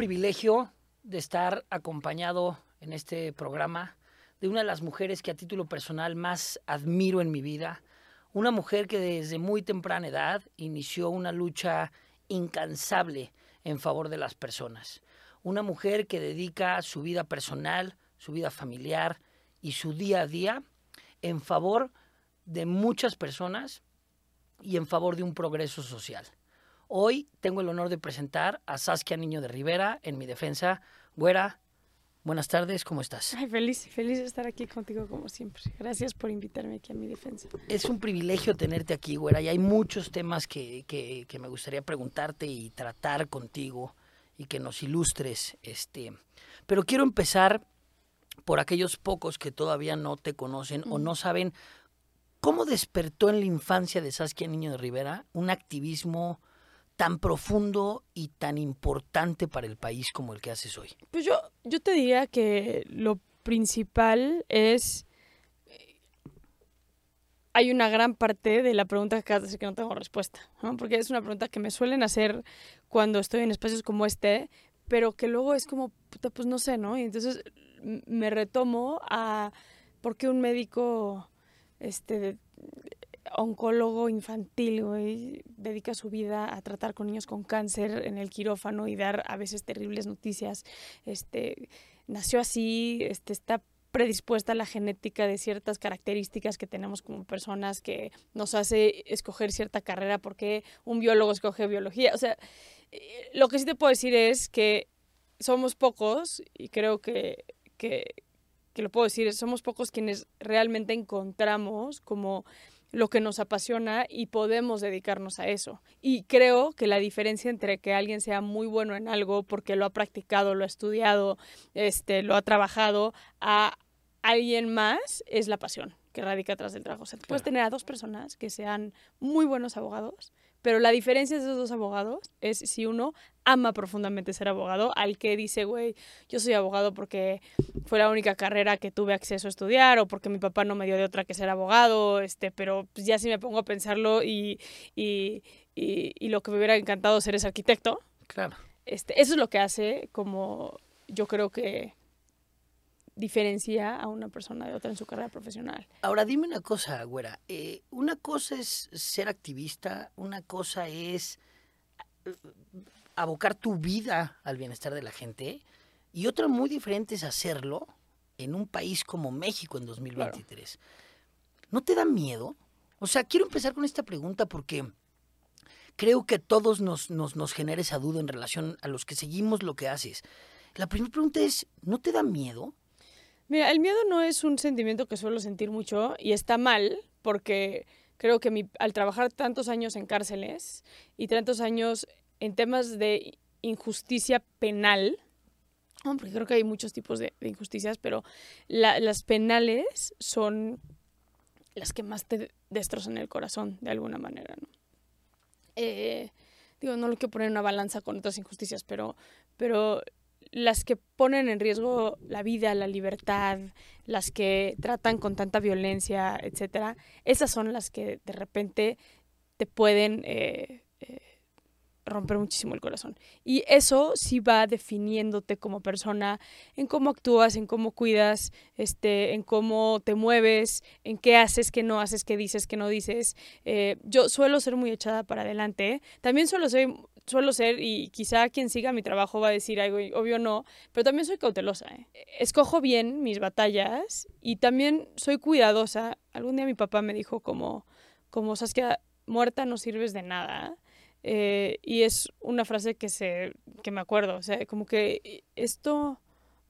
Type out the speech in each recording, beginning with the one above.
privilegio de estar acompañado en este programa de una de las mujeres que a título personal más admiro en mi vida, una mujer que desde muy temprana edad inició una lucha incansable en favor de las personas, una mujer que dedica su vida personal, su vida familiar y su día a día en favor de muchas personas y en favor de un progreso social. Hoy tengo el honor de presentar a Saskia Niño de Rivera en mi defensa. Güera, buenas tardes, ¿cómo estás? Ay, feliz, feliz de estar aquí contigo como siempre. Gracias por invitarme aquí a mi defensa. Es un privilegio tenerte aquí, güera, y hay muchos temas que, que, que me gustaría preguntarte y tratar contigo y que nos ilustres. Este. Pero quiero empezar por aquellos pocos que todavía no te conocen o no saben cómo despertó en la infancia de Saskia Niño de Rivera un activismo tan profundo y tan importante para el país como el que haces hoy? Pues yo, yo te diría que lo principal es... Hay una gran parte de la pregunta que hacer que no tengo respuesta, ¿no? porque es una pregunta que me suelen hacer cuando estoy en espacios como este, pero que luego es como, pues no sé, ¿no? Y entonces me retomo a por qué un médico este, oncólogo infantil, güey, dedica su vida a tratar con niños con cáncer en el quirófano y dar a veces terribles noticias. Este, nació así, este, está predispuesta a la genética de ciertas características que tenemos como personas que nos hace escoger cierta carrera porque un biólogo escoge biología. O sea, eh, lo que sí te puedo decir es que somos pocos y creo que, que, que lo puedo decir, somos pocos quienes realmente encontramos como lo que nos apasiona y podemos dedicarnos a eso. Y creo que la diferencia entre que alguien sea muy bueno en algo porque lo ha practicado, lo ha estudiado, este, lo ha trabajado, a alguien más es la pasión que radica atrás del trabajo. O sea, puedes tener a dos personas que sean muy buenos abogados, pero la diferencia de esos dos abogados es si uno ama profundamente ser abogado, al que dice, güey, yo soy abogado porque fue la única carrera que tuve acceso a estudiar o porque mi papá no me dio de otra que ser abogado, este, pero pues ya si me pongo a pensarlo y, y, y, y lo que me hubiera encantado ser es arquitecto. Claro. Este, eso es lo que hace como yo creo que diferencia a una persona de otra en su carrera profesional. Ahora dime una cosa, güera. Eh, una cosa es ser activista, una cosa es eh, abocar tu vida al bienestar de la gente y otra muy diferente es hacerlo en un país como México en 2023. Claro. ¿No te da miedo? O sea, quiero empezar con esta pregunta porque creo que a todos nos, nos, nos genera esa duda en relación a los que seguimos lo que haces. La primera pregunta es, ¿no te da miedo? Mira, el miedo no es un sentimiento que suelo sentir mucho y está mal porque creo que mi, al trabajar tantos años en cárceles y tantos años en temas de injusticia penal, porque creo que hay muchos tipos de, injusticias, pero la, las penales son las que más te destrozan el corazón de alguna manera, ¿no? Eh, digo, no lo quiero poner en una balanza con otras injusticias, pero, pero las que ponen en riesgo la vida, la libertad, las que tratan con tanta violencia, etcétera, esas son las que de repente te pueden eh, eh, romper muchísimo el corazón. Y eso sí va definiéndote como persona, en cómo actúas, en cómo cuidas, este, en cómo te mueves, en qué haces, qué no haces, qué dices, qué no dices. Eh, yo suelo ser muy echada para adelante. También suelo ser suelo ser, y quizá quien siga mi trabajo va a decir algo, obvio no, pero también soy cautelosa. ¿eh? Escojo bien mis batallas y también soy cuidadosa. Algún día mi papá me dijo como, como Saskia, muerta no sirves de nada. Eh, y es una frase que, se, que me acuerdo, o sea, como que esto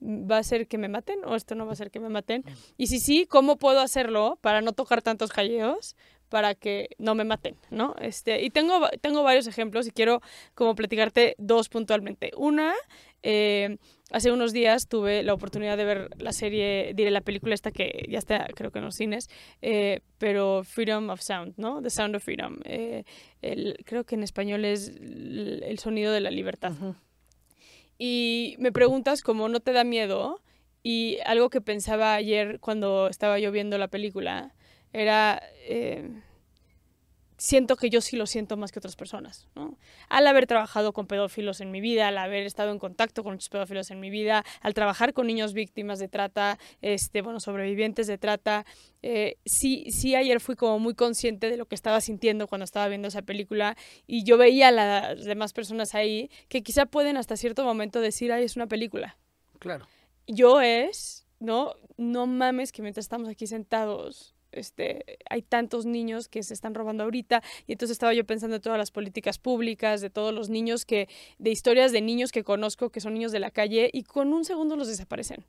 va a ser que me maten o esto no va a ser que me maten. Y si sí, ¿cómo puedo hacerlo para no tocar tantos jalleos? para que no me maten, ¿no? Este, y tengo, tengo varios ejemplos y quiero como platicarte dos puntualmente. Una, eh, hace unos días tuve la oportunidad de ver la serie, diré la película esta que ya está creo que en los cines, eh, pero Freedom of Sound, ¿no? The Sound of Freedom. Eh, el, creo que en español es el, el sonido de la libertad. Uh -huh. Y me preguntas cómo no te da miedo y algo que pensaba ayer cuando estaba yo viendo la película era, eh, siento que yo sí lo siento más que otras personas, ¿no? Al haber trabajado con pedófilos en mi vida, al haber estado en contacto con muchos pedófilos en mi vida, al trabajar con niños víctimas de trata, este, bueno, sobrevivientes de trata, eh, sí, sí ayer fui como muy consciente de lo que estaba sintiendo cuando estaba viendo esa película y yo veía a las demás personas ahí que quizá pueden hasta cierto momento decir, ay, es una película. Claro. Yo es, ¿no? No mames que mientras estamos aquí sentados este, hay tantos niños que se están robando ahorita y entonces estaba yo pensando en todas las políticas públicas, de todos los niños que, de historias de niños que conozco que son niños de la calle y con un segundo los desaparecen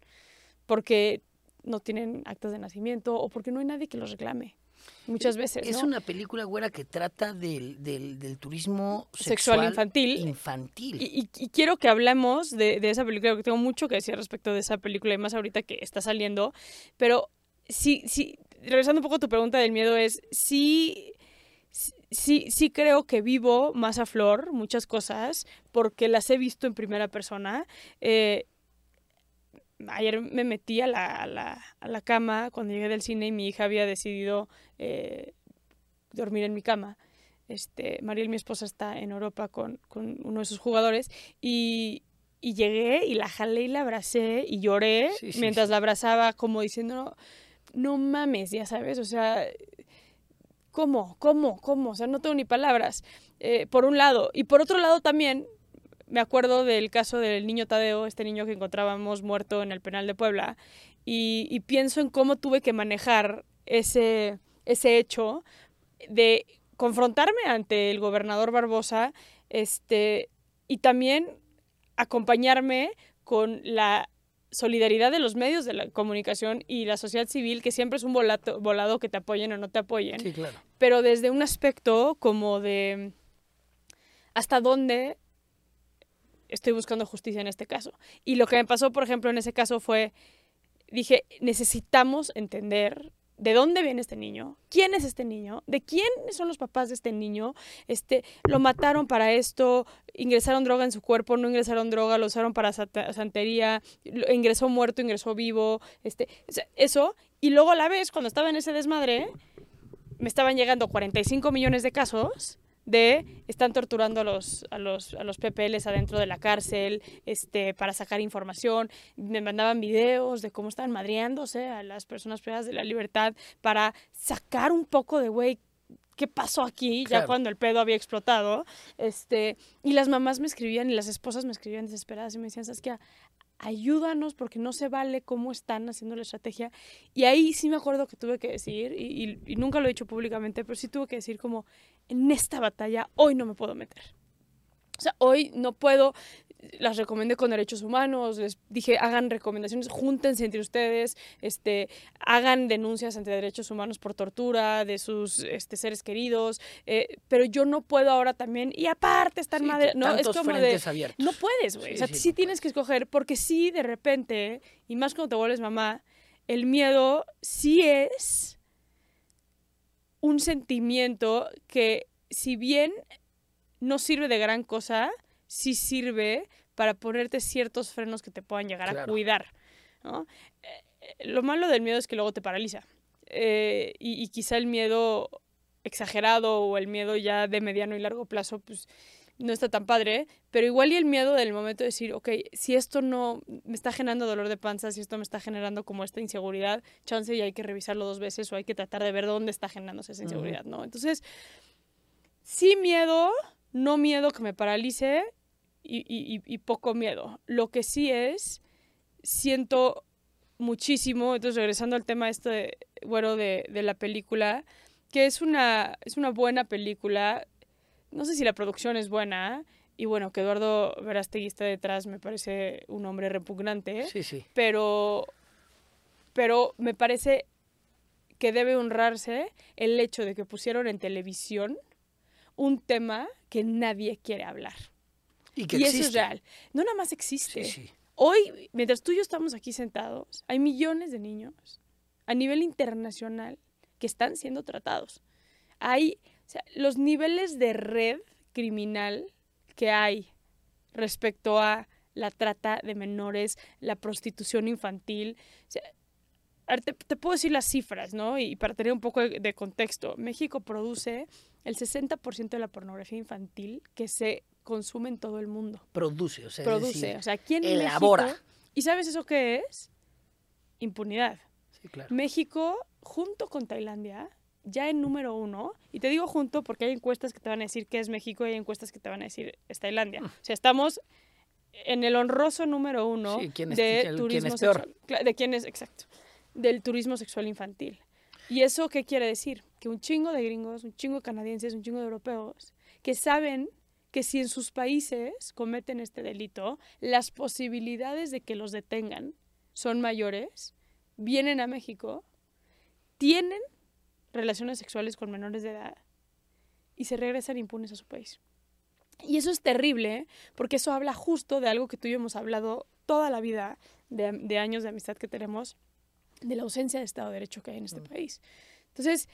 porque no tienen actas de nacimiento o porque no hay nadie que los reclame. Muchas veces. Es ¿no? una película, güera, que trata del, del, del turismo sexual, sexual, infantil. infantil. Y, y- y quiero que hablemos de, de esa película, porque tengo mucho que decir respecto de esa película, y más ahorita que está saliendo. Pero sí, sí, regresando un poco a tu pregunta del miedo, es sí, sí, sí creo que vivo más a flor muchas cosas, porque las he visto en primera persona. Eh, ayer me metí a la, a, la, a la cama cuando llegué del cine y mi hija había decidido eh, dormir en mi cama. Este, Mariel, mi esposa, está en Europa con, con uno de sus jugadores y, y llegué y la jalé y la abracé y lloré Sí, sí, mientras sí. la abrazaba como diciendo, no, no mames, ya sabes, o sea, ¿cómo? ¿Cómo? ¿Cómo? O sea, no tengo ni palabras, eh, por un lado. Y por otro lado también me acuerdo del caso del niño Tadeo, este niño que encontrábamos muerto en el penal de Puebla, y, y pienso en cómo tuve que manejar ese, ese hecho de confrontarme ante el gobernador Barbosa este, y también acompañarme con la solidaridad de los medios de la comunicación y la sociedad civil, que siempre es un volato- volado que te apoyen o no te apoyen Sí, claro. pero desde un aspecto como de hasta dónde estoy buscando justicia en este caso. Y lo que me pasó, por ejemplo, en ese caso fue, dije, necesitamos entender de dónde viene este niño, quién es este niño, de quiénes son los papás de este niño, este, lo mataron para esto, ingresaron droga en su cuerpo, no ingresaron droga, lo usaron para santería, ingresó muerto, ingresó vivo, este, eso, y luego a la vez, cuando estaba en ese desmadre, me estaban llegando 45 millones de casos de están torturando a los, a los, a los PPLs adentro de la cárcel este, para sacar información. Me mandaban videos de cómo estaban madreándose a las personas privadas de la libertad para sacar un poco de, güey, ¿qué pasó aquí? Ya cuando el pedo había explotado. Este, y las mamás me escribían y las esposas me escribían desesperadas y me decían, ¿sabes qué? Ayúdanos porque no se vale cómo están haciendo la estrategia. Y ahí sí me acuerdo que tuve que decir, y, y- y nunca lo he dicho públicamente, pero sí tuve que decir como, en esta batalla hoy no me puedo meter. O sea, hoy no puedo, las recomendé con derechos humanos, les dije, hagan recomendaciones, júntense entre ustedes, este, hagan denuncias ante derechos humanos por tortura de sus este, seres queridos, eh, pero yo no puedo ahora también, y aparte estar Sí, madre, no, es como de, abiertos. no puedes, güey. Sí, o sea, sí, tienes que escoger, porque sí, de repente, y más cuando te vuelves mamá, el miedo sí es un sentimiento que, si bien no sirve de gran cosa, sí sirve para ponerte ciertos frenos que te puedan llegar a cuidar. ¿no? Eh, lo malo del miedo es que luego te paraliza. Eh, y, y quizá el miedo exagerado o el miedo ya de mediano y largo plazo, pues no está tan padre, pero igual y el miedo del momento de decir, ok, si esto no me está generando dolor de panza, si esto me está generando como esta inseguridad, chance y hay que revisarlo dos veces o hay que tratar de ver dónde está generándose esa inseguridad, ¿no? Entonces, sí miedo, no miedo que me paralice y, y- poco miedo. Lo que sí es, siento muchísimo, entonces regresando al tema este, bueno, de, de la película, que es una, es una buena película, no sé si la producción es buena, y bueno, que Eduardo Verástegui está detrás me parece un hombre repugnante, Sí, sí. pero, pero me parece que debe honrarse el hecho de que pusieron en televisión un tema que nadie quiere hablar. Y que y eso es real. No nada más existe. Sí, sí. Hoy, mientras tú y yo estamos aquí sentados, hay millones de niños a nivel internacional que están siendo tratados. Hay sea, los niveles de red criminal que hay respecto a la trata de menores, la prostitución infantil. O sea, te, te, puedo decir las cifras, ¿no? Y para tener un poco de, de contexto, México produce el 60% de la pornografía infantil que se consume en todo el mundo. Produce, o sea, Produce, es decir, o sea, aquí en elabora. México... ¿Y sabes eso qué es? Impunidad. Sí, claro. México, junto con Tailandia, ya en número uno, y te digo junto porque hay encuestas que te van a decir que es México y hay encuestas que te van a decir es Tailandia. Mm. O sea, estamos en el honroso número uno Sí, ¿quién es- de quién- quién turismo es peor? sexual. De quién es, exacto. Del turismo sexual infantil. ¿Y eso qué quiere decir? Que un chingo de gringos, un chingo de canadienses, un chingo de europeos, que saben que si en sus países cometen este delito, las posibilidades de que los detengan son mayores, vienen a México, tienen relaciones sexuales con menores de edad y se regresan impunes a su país. Y eso es terrible porque eso habla justo de algo que tú y yo hemos hablado toda la vida, de, de años de amistad que tenemos, de la ausencia de Estado de Derecho que hay en este país. Entonces,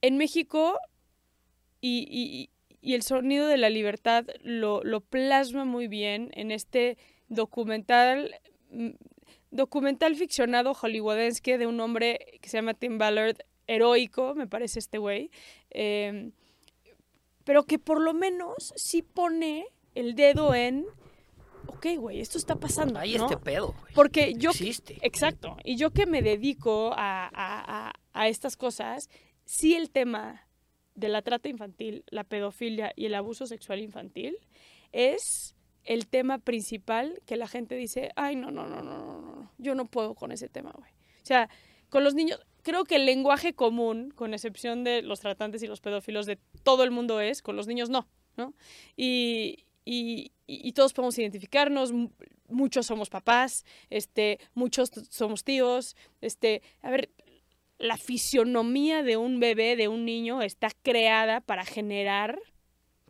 en México, y, y- y el sonido de la libertad lo, lo plasma muy bien en este documental, mm, documental ficcionado hollywoodense de un hombre que se llama Tim Ballard, heroico, me parece este güey, eh, pero que por lo menos sí pone el dedo en, ok, güey, esto está pasando. Este pedo, güey. Porque yo... Existe. Exacto. Y yo que me dedico a, a- a- a estas cosas, sí el tema de la trata infantil, la pedofilia y el abuso sexual infantil es el tema principal que la gente dice, ay, no, no, no, no, no, no, no, yo no puedo con ese tema, güey. O sea, con los niños, creo que el lenguaje común, con excepción de los tratantes y los pedófilos, de todo el mundo es, con los niños no, ¿no? Y, y, y- todos podemos identificarnos, mu- muchos somos papás, este, muchos somos tíos, este, a ver, la fisionomía de un bebé, de un niño, está creada para generar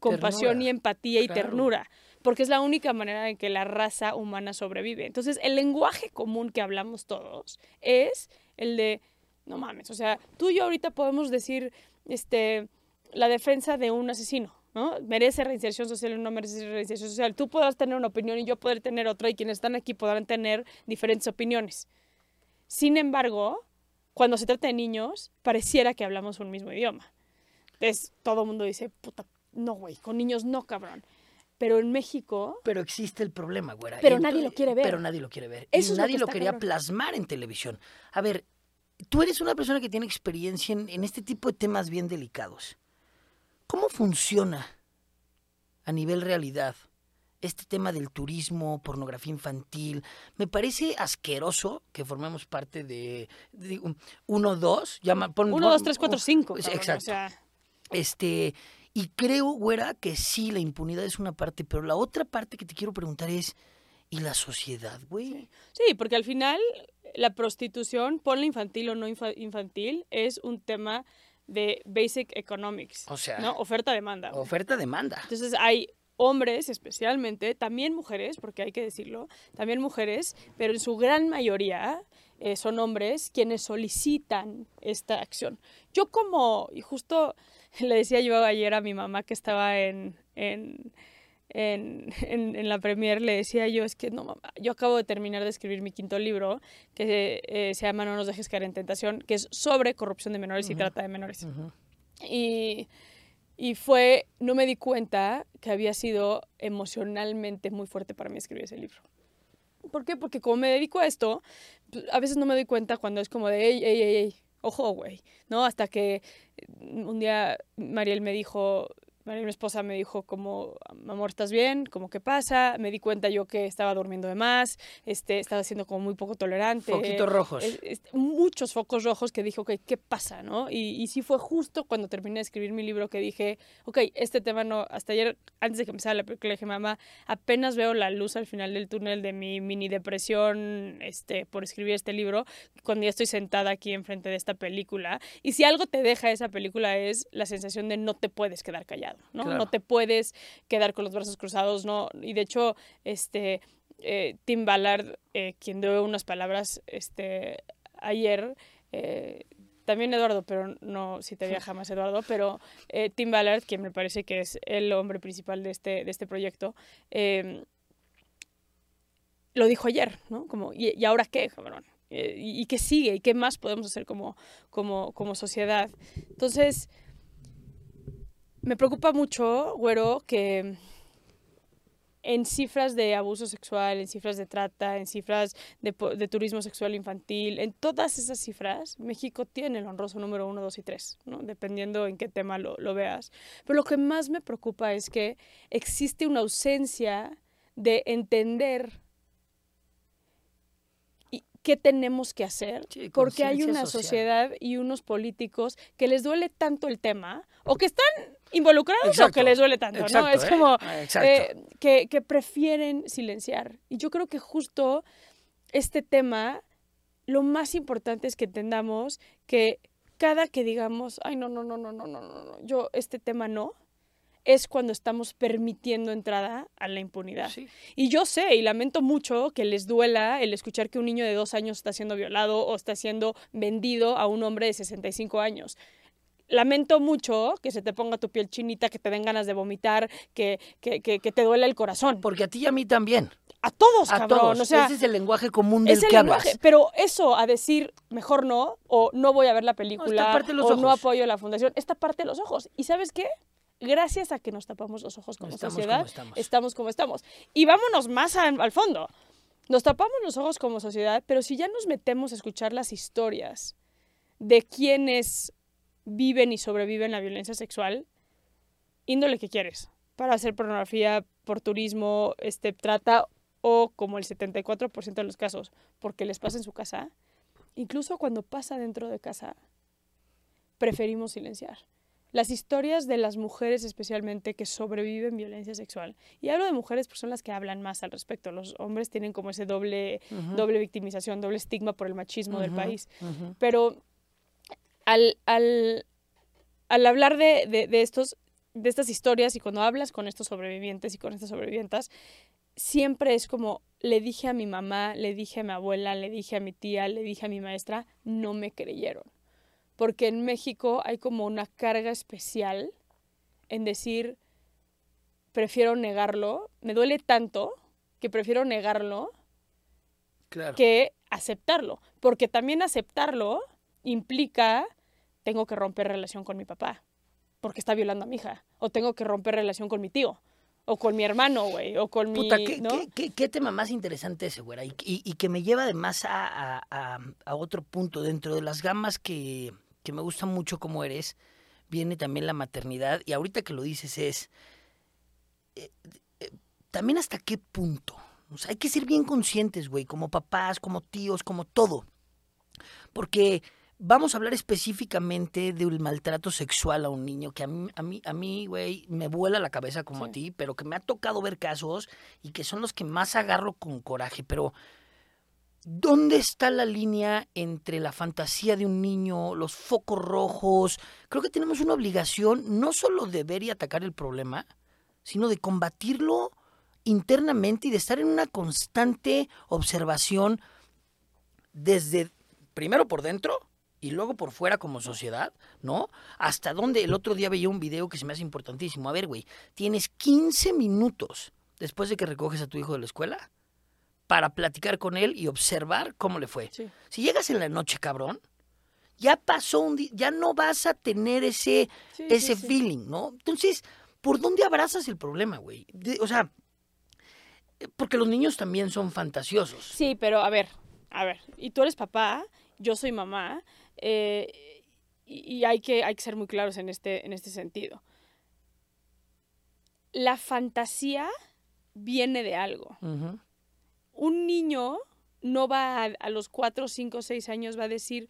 compasión Ternura, y empatía y claro. ternura, porque es la única manera en que la raza humana sobrevive. Entonces, el lenguaje común que hablamos todos es el de, no mames, o sea, tú y yo ahorita podemos decir, este, la defensa de un asesino, ¿no? Merece reinserción social o no merece reinserción social. Tú podrás tener una opinión y yo poder tener otra y quienes están aquí podrán tener diferentes opiniones. Sin embargo, cuando se trata de niños, pareciera que hablamos un mismo idioma. Entonces, todo el mundo dice, puta, no, güey, con niños no, cabrón. Pero en México, Pero existe el problema, güera. Pero nadie lo quiere ver. Pero nadie lo quiere ver. Eso y es lo nadie lo está quería cabrón. plasmar en televisión. A ver, tú eres una persona que tiene experiencia en, en este tipo de temas bien delicados. ¿Cómo funciona a nivel realidad este tema del turismo, pornografía infantil? Me parece asqueroso que formemos parte de, uno, dos, llama, pon- 1, pon- 2, 3, 4, 5. Pues, exacto. Este, y creo, güera, que sí, la impunidad es una parte, pero la otra parte que te quiero preguntar es, ¿y la sociedad, güey? Sí, porque al final la prostitución, ponle infantil o no infa- infantil, es un tema de basic economics. O sea, ¿no? Oferta-demanda. Oferta-demanda. Entonces hay hombres especialmente, también mujeres, porque hay que decirlo, también mujeres, pero en su gran mayoría eh, son hombres quienes solicitan esta acción. Yo como, y justo le decía yo ayer a mi mamá que estaba en, en, en, en- en la premier, le decía yo, es que no, mamá, yo acabo de terminar de escribir mi quinto libro, que eh, se llama No nos dejes caer en tentación, que es sobre corrupción de menores y Ujú. trata de menores. Ujú. Y, y fue, no me di cuenta que había sido emocionalmente muy fuerte para mí escribir ese libro. ¿Por qué? Porque como me dedico a esto, a veces no me doy cuenta cuando es como de, ey, ey, ey, ey, ojo, güey, ¿no? Hasta que eh, un día Mariel me dijo, mi esposa, me dijo como, amor, ¿estás bien? Como, ¿qué pasa? Me di cuenta yo que estaba durmiendo de más, este, estaba siendo como muy poco tolerante. Foquitos rojos. Es- es- muchos focos rojos que dije, ok, ¿qué pasa? ¿no? Y, y sí fue justo cuando terminé de escribir mi libro que dije, ok, este tema no, hasta ayer, antes de que empezara la película, le dije, mamá, apenas veo la luz al final del túnel de mi mini depresión este, por escribir este libro, cuando ya estoy sentada aquí enfrente de esta película. Y si algo te deja esa película es la sensación de no te puedes quedar callado, ¿no? Claro. No te puedes quedar con los brazos cruzados, ¿no? Y de hecho, este, eh, Tim Ballard, eh, quien dio unas palabras este, ayer, eh, también Eduardo, pero no citaría jamás Eduardo, pero Tim Ballard, quien me parece que es el hombre principal de este, de este proyecto, eh, lo dijo ayer, ¿no? Como, ¿y, y ahora qué, cabrón? Y, y qué sigue y qué más podemos hacer como, como, como sociedad. Entonces, me preocupa mucho, güero, que en cifras de abuso sexual, en cifras de trata, en cifras de, de turismo sexual infantil, en todas esas cifras, México tiene el honroso número uno, dos y tres, ¿no? dependiendo en qué tema lo, lo veas. Pero lo que más me preocupa es que existe una ausencia de entender y- qué tenemos que hacer, Sí, porque hay una social. sociedad y unos políticos que les duele tanto el tema, o que están involucrados exacto, o que les duele tanto, exacto, ¿no? Es eh, como ah, eh, que, que prefieren silenciar. Y yo creo que justo este tema, lo más importante es que entendamos que cada que digamos, ay, no, no, no, no, no, no, no, no yo este tema no, es cuando estamos permitiendo entrada a la impunidad. Sí. Y yo sé y lamento mucho que les duela el escuchar que un niño de dos años está siendo violado o está siendo vendido a un hombre de 65 años. Lamento mucho que se te ponga tu piel chinita, que te den ganas de vomitar, que, que, que, que te duele el corazón. Porque a ti y a mí también. A todos, A cabrón. todos. O sea, Ese es el lenguaje común del es el que lenguaje, hablas. Pero eso a decir mejor no, o no voy a ver la película, los o no apoyo la fundación, es taparte los ojos. ¿Y sabes qué? Gracias a que nos tapamos los ojos como Estamos sociedad, como estamos. estamos como estamos. Y vámonos más al fondo. Nos tapamos los ojos como sociedad, pero si ya nos metemos a escuchar las historias de quienes viven y sobreviven la violencia sexual, índole que quieres, para hacer pornografía, por turismo, este, trata o como el 74% de los casos, porque les pasa en su casa, incluso cuando pasa dentro de casa, preferimos silenciar. Las historias de las mujeres especialmente que sobreviven violencia sexual. Y hablo de mujeres porque son las que hablan más al respecto. Los hombres tienen como ese doble, doble victimización, doble estigma por el machismo del país. Pero al, al, al hablar de, de, de estos, de estas historias y cuando hablas con estos sobrevivientes y con estas sobrevivientas, siempre es como, le dije a mi mamá, le dije a mi abuela, le dije a mi tía, le dije a mi maestra, no me creyeron. Porque en México hay como una carga especial en decir, prefiero negarlo, me duele tanto que prefiero negarlo Claro. que aceptarlo. Porque también aceptarlo implica tengo que romper relación con mi papá porque está violando a mi hija. O tengo que romper relación con mi tío. O con mi hermano, güey. O con Puta, mi. ¿qué, ¿no? qué- qué- qué tema más interesante ese, güera. Y, y- y que me lleva además a, a- a- otro punto. Dentro de las gamas que, que me gusta mucho como eres, viene también la maternidad. Y ahorita que lo dices es, eh, eh, también hasta qué punto. O sea, hay que ser bien conscientes, güey, como papás, como tíos, como todo. Porque vamos a hablar específicamente del maltrato sexual a un niño que a mí, a mí, a mí, güey, me vuela la cabeza como a ti, pero que me ha tocado ver casos y que son los que más agarro con coraje. Pero, ¿dónde está la línea entre la fantasía de un niño, los focos rojos? Creo que tenemos una obligación no solo de ver y atacar el problema, sino de combatirlo internamente y de estar en una constante observación desde primero por dentro y luego por fuera como sociedad, ¿no? Hasta donde el otro día veía un video que se me hace importantísimo. A ver, güey, tienes 15 minutos después de que recoges a tu hijo de la escuela para platicar con él y observar cómo le fue. Sí. Si llegas en la noche, cabrón, ya pasó un día, ya no vas a tener ese, Sí, ese sí, feeling, ¿no? Entonces, ¿por dónde abrazas el problema, güey? O sea, eh, porque los niños también son fantasiosos. Sí, pero a ver, a ver. Y tú eres papá, yo soy mamá. Eh, y hay, que, hay que ser muy claros en este, en este sentido. La fantasía viene de algo. Un niño no va a, a los 4, 5, 6 años, va a decir,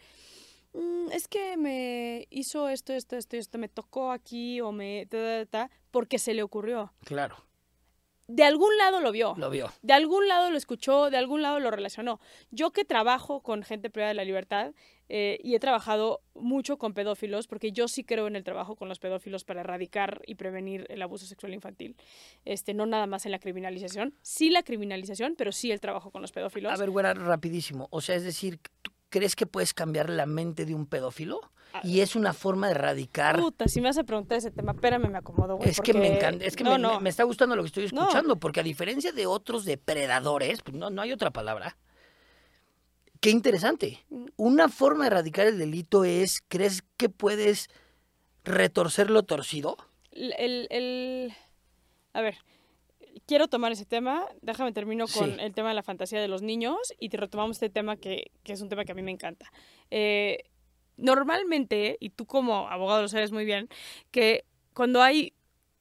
"Mm, es que me hizo esto, esto, esto, esto, me tocó aquí o me... ta, ta, ta", porque se le ocurrió. Claro, De algún lado lo vio. lo vio. De algún lado lo escuchó, de algún lado lo relacionó. Yo que trabajo con gente privada de la libertad eh, y he trabajado mucho con pedófilos, porque yo sí creo en el trabajo con los pedófilos para erradicar y prevenir el abuso sexual infantil. Este, no nada más en la criminalización. Sí la criminalización, pero sí el trabajo con los pedófilos. A ver, güera, rapidísimo. O sea, es decir, ¿tú crees que puedes cambiar la mente de un pedófilo? Ah. Y es una forma de erradicar. Puta, si me vas a preguntar ese tema, espérame, me acomodo, güey. Es que me encanta, es que no, me, no. me- me está gustando lo que estoy No. escuchando, porque a diferencia de otros depredadores, pues no, no hay otra palabra, qué interesante. Una forma de erradicar el delito es, ¿crees que puedes retorcer lo torcido? El, el- el- A ver, quiero tomar ese tema. Déjame termino con Sí. el tema de la fantasía de los niños y te retomamos este tema que, que es un tema que a mí me encanta. Eh, normalmente, y tú como abogado lo sabes muy bien, que cuando hay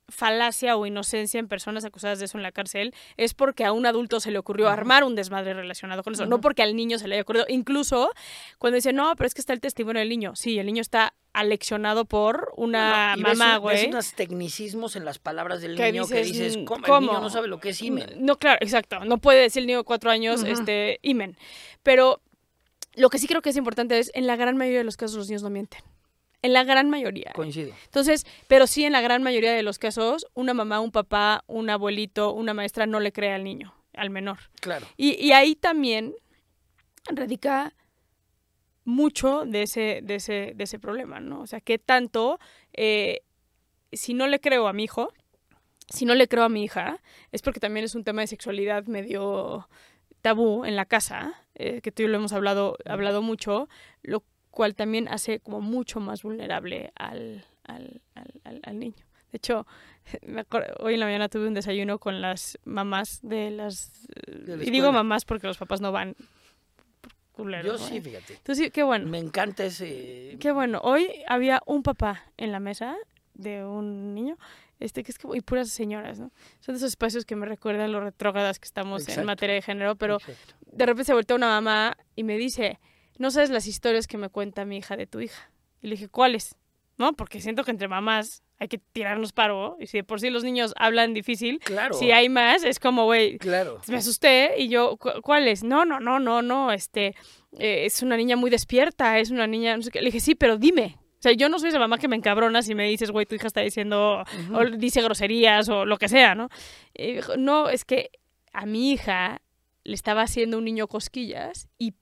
falacia o inocencia en personas acusadas de eso en la cárcel es porque a un adulto se le ocurrió armar un desmadre relacionado con eso, no porque al niño se le haya ocurrido. Incluso cuando dicen, no, pero es que está el testimonio del niño. Sí, el niño está aleccionado por una No, mamá, un- ves güey. unos tecnicismos en las palabras del Que niño que dices, mm, ¿cómo? El niño no sabe lo que es imen. No, claro, exacto. No puede decir el niño de cuatro años, este, imen. Pero lo que sí creo que es importante es, en la gran mayoría de los casos los niños no mienten. En la gran mayoría. Coincido. Entonces, pero sí en la gran mayoría de los casos, una mamá, un papá, un abuelito, una maestra no le cree al niño, al menor. Claro. Y, y ahí también radica mucho de ese, de ese, de ese problema, ¿no? O sea, qué tanto, eh, si no le creo a mi hijo, si no le creo a mi hija, es porque también es un tema de sexualidad medio tabú en la casa, eh, que tú y yo lo hemos hablado, hablado mucho, lo cual también hace como mucho más vulnerable al, al, al- al- niño. De hecho, me acuerdo- hoy en la mañana tuve un desayuno con las mamás de las... De la y digo mamás porque los papás no van por culeros, Yo sí, fíjate. Entonces, qué bueno. Me encanta ese... Qué bueno. Hoy había un papá en la mesa de un niño, este que es como, y puras señoras, ¿no? Son esos espacios que me recuerdan los retrógradas que estamos en Exacto. materia de género, pero Exacto. de repente se voltea una mamá y me dice, no sabes las historias que me cuenta mi hija de tu hija. Y le dije, ¿cuáles? ¿No? Porque siento que entre mamás hay que tirarnos paro, y si de por sí los niños hablan difícil, Claro. si hay más, es como, güey, Claro. me asusté y yo, "¿Cu- ¿cuáles? No, no, no, no, no, este, eh, es una niña muy despierta, es una niña, no sé qué. Le dije, sí, pero dime. O sea, yo no soy esa mamá que me encabrona si me dices, güey, tu hija está diciendo, o dice groserías o lo que sea, ¿no? Y dijo, no, es que a mi hija le estaba haciendo un niño cosquillas y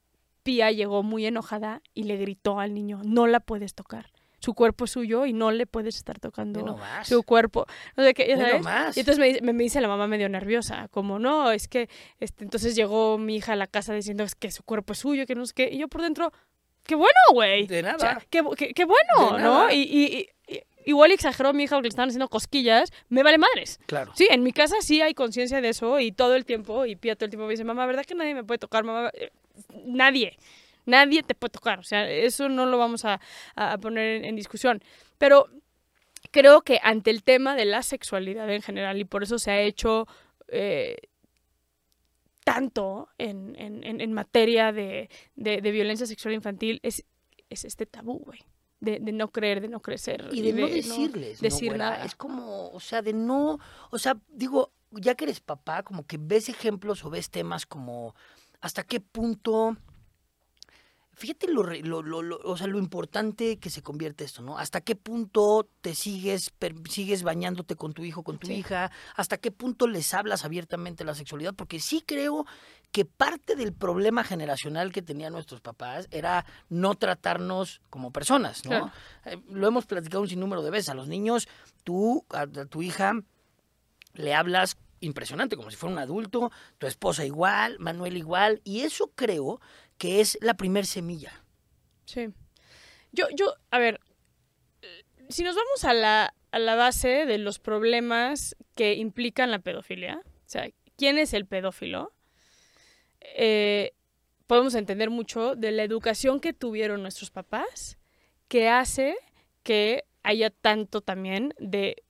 Pía llegó muy enojada y le gritó al niño, no la puedes tocar. Su cuerpo es suyo y no le puedes estar tocando nomás. su cuerpo. No sé qué, ya sabes. nomás. Y entonces me, dice- me, me dice la mamá medio nerviosa, como, no, es que, este, entonces llegó mi hija a la casa diciendo es que su cuerpo es suyo, que no sé qué, y yo por dentro, qué bueno, güey. De nada. O sea, qué, bu- qué- qué bueno, De ¿no? nada. Y, y- y- y- igual exageró mi hija porque le estaban haciendo cosquillas, me vale madres. Claro. Sí, en mi casa sí hay conciencia de eso y todo el tiempo, y Pía todo el tiempo me dice, mamá, ¿verdad que nadie me puede tocar, mamá? Nadie, nadie te puede tocar, o sea, eso no lo vamos a, a- poner en, en discusión. Pero creo que ante el tema de la sexualidad en general, y por eso se ha hecho eh, tanto en, en- en- materia de, de- de violencia sexual infantil, es, es este tabú, güey. De, de no creer, de no crecer. Y de no decirles, ¿no, decir güera? nada. Es como, o sea, de no, o sea, digo, ya que eres papá, como que ves ejemplos o ves temas como hasta qué punto, fíjate lo, lo, lo- lo- o sea, lo importante que se convierte esto, ¿no? Hasta qué punto te sigues, per- sigues bañándote con tu hijo, con tu Sí. hija, hasta qué punto les hablas abiertamente de la sexualidad, porque sí creo que parte del problema generacional que tenían nuestros papás era no tratarnos como personas, ¿no? Claro. Eh, lo hemos platicado un sinnúmero de veces. A los niños, tú, a, a tu hija, le hablas impresionante, como si fuera un adulto, tu esposa igual, Manuel igual, y eso creo que es la primer semilla. Sí. Yo, yo, a ver, eh, si nos vamos a la, a la base de los problemas que implican la pedofilia, o sea, ¿quién es el pedófilo? Eh, podemos entender mucho de la educación que tuvieron nuestros papás, que hace que haya tanto también de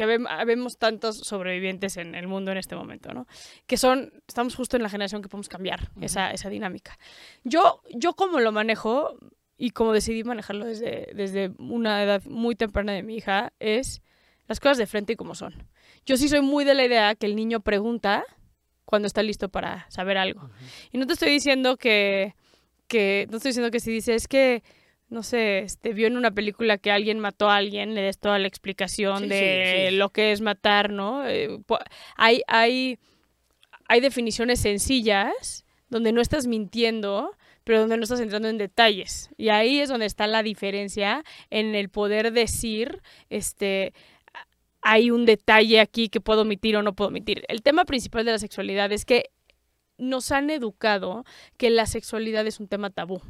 que habemos tantos sobrevivientes en el mundo en este momento, ¿no? Que son, estamos justo en la generación que podemos cambiar Ujú. esa, esa dinámica. Yo, yo como lo manejo y como decidí manejarlo desde, desde una edad muy temprana de mi hija, es las cosas de frente y como son. Yo sí soy muy de la idea que el niño pregunta cuando está listo para saber algo. Y no te estoy diciendo que, que no estoy diciendo que si dices que no sé, este, vio en una película que alguien mató a alguien, le des toda la explicación Sí, de sí, sí. lo que es matar, ¿no? Eh, hay, hay, hay definiciones sencillas donde no estás mintiendo, pero donde no estás entrando en detalles. Y ahí es donde está la diferencia en el poder decir, este, hay un detalle aquí que puedo omitir o no puedo omitir. El tema principal de la sexualidad es que nos han educado que la sexualidad es un tema tabú.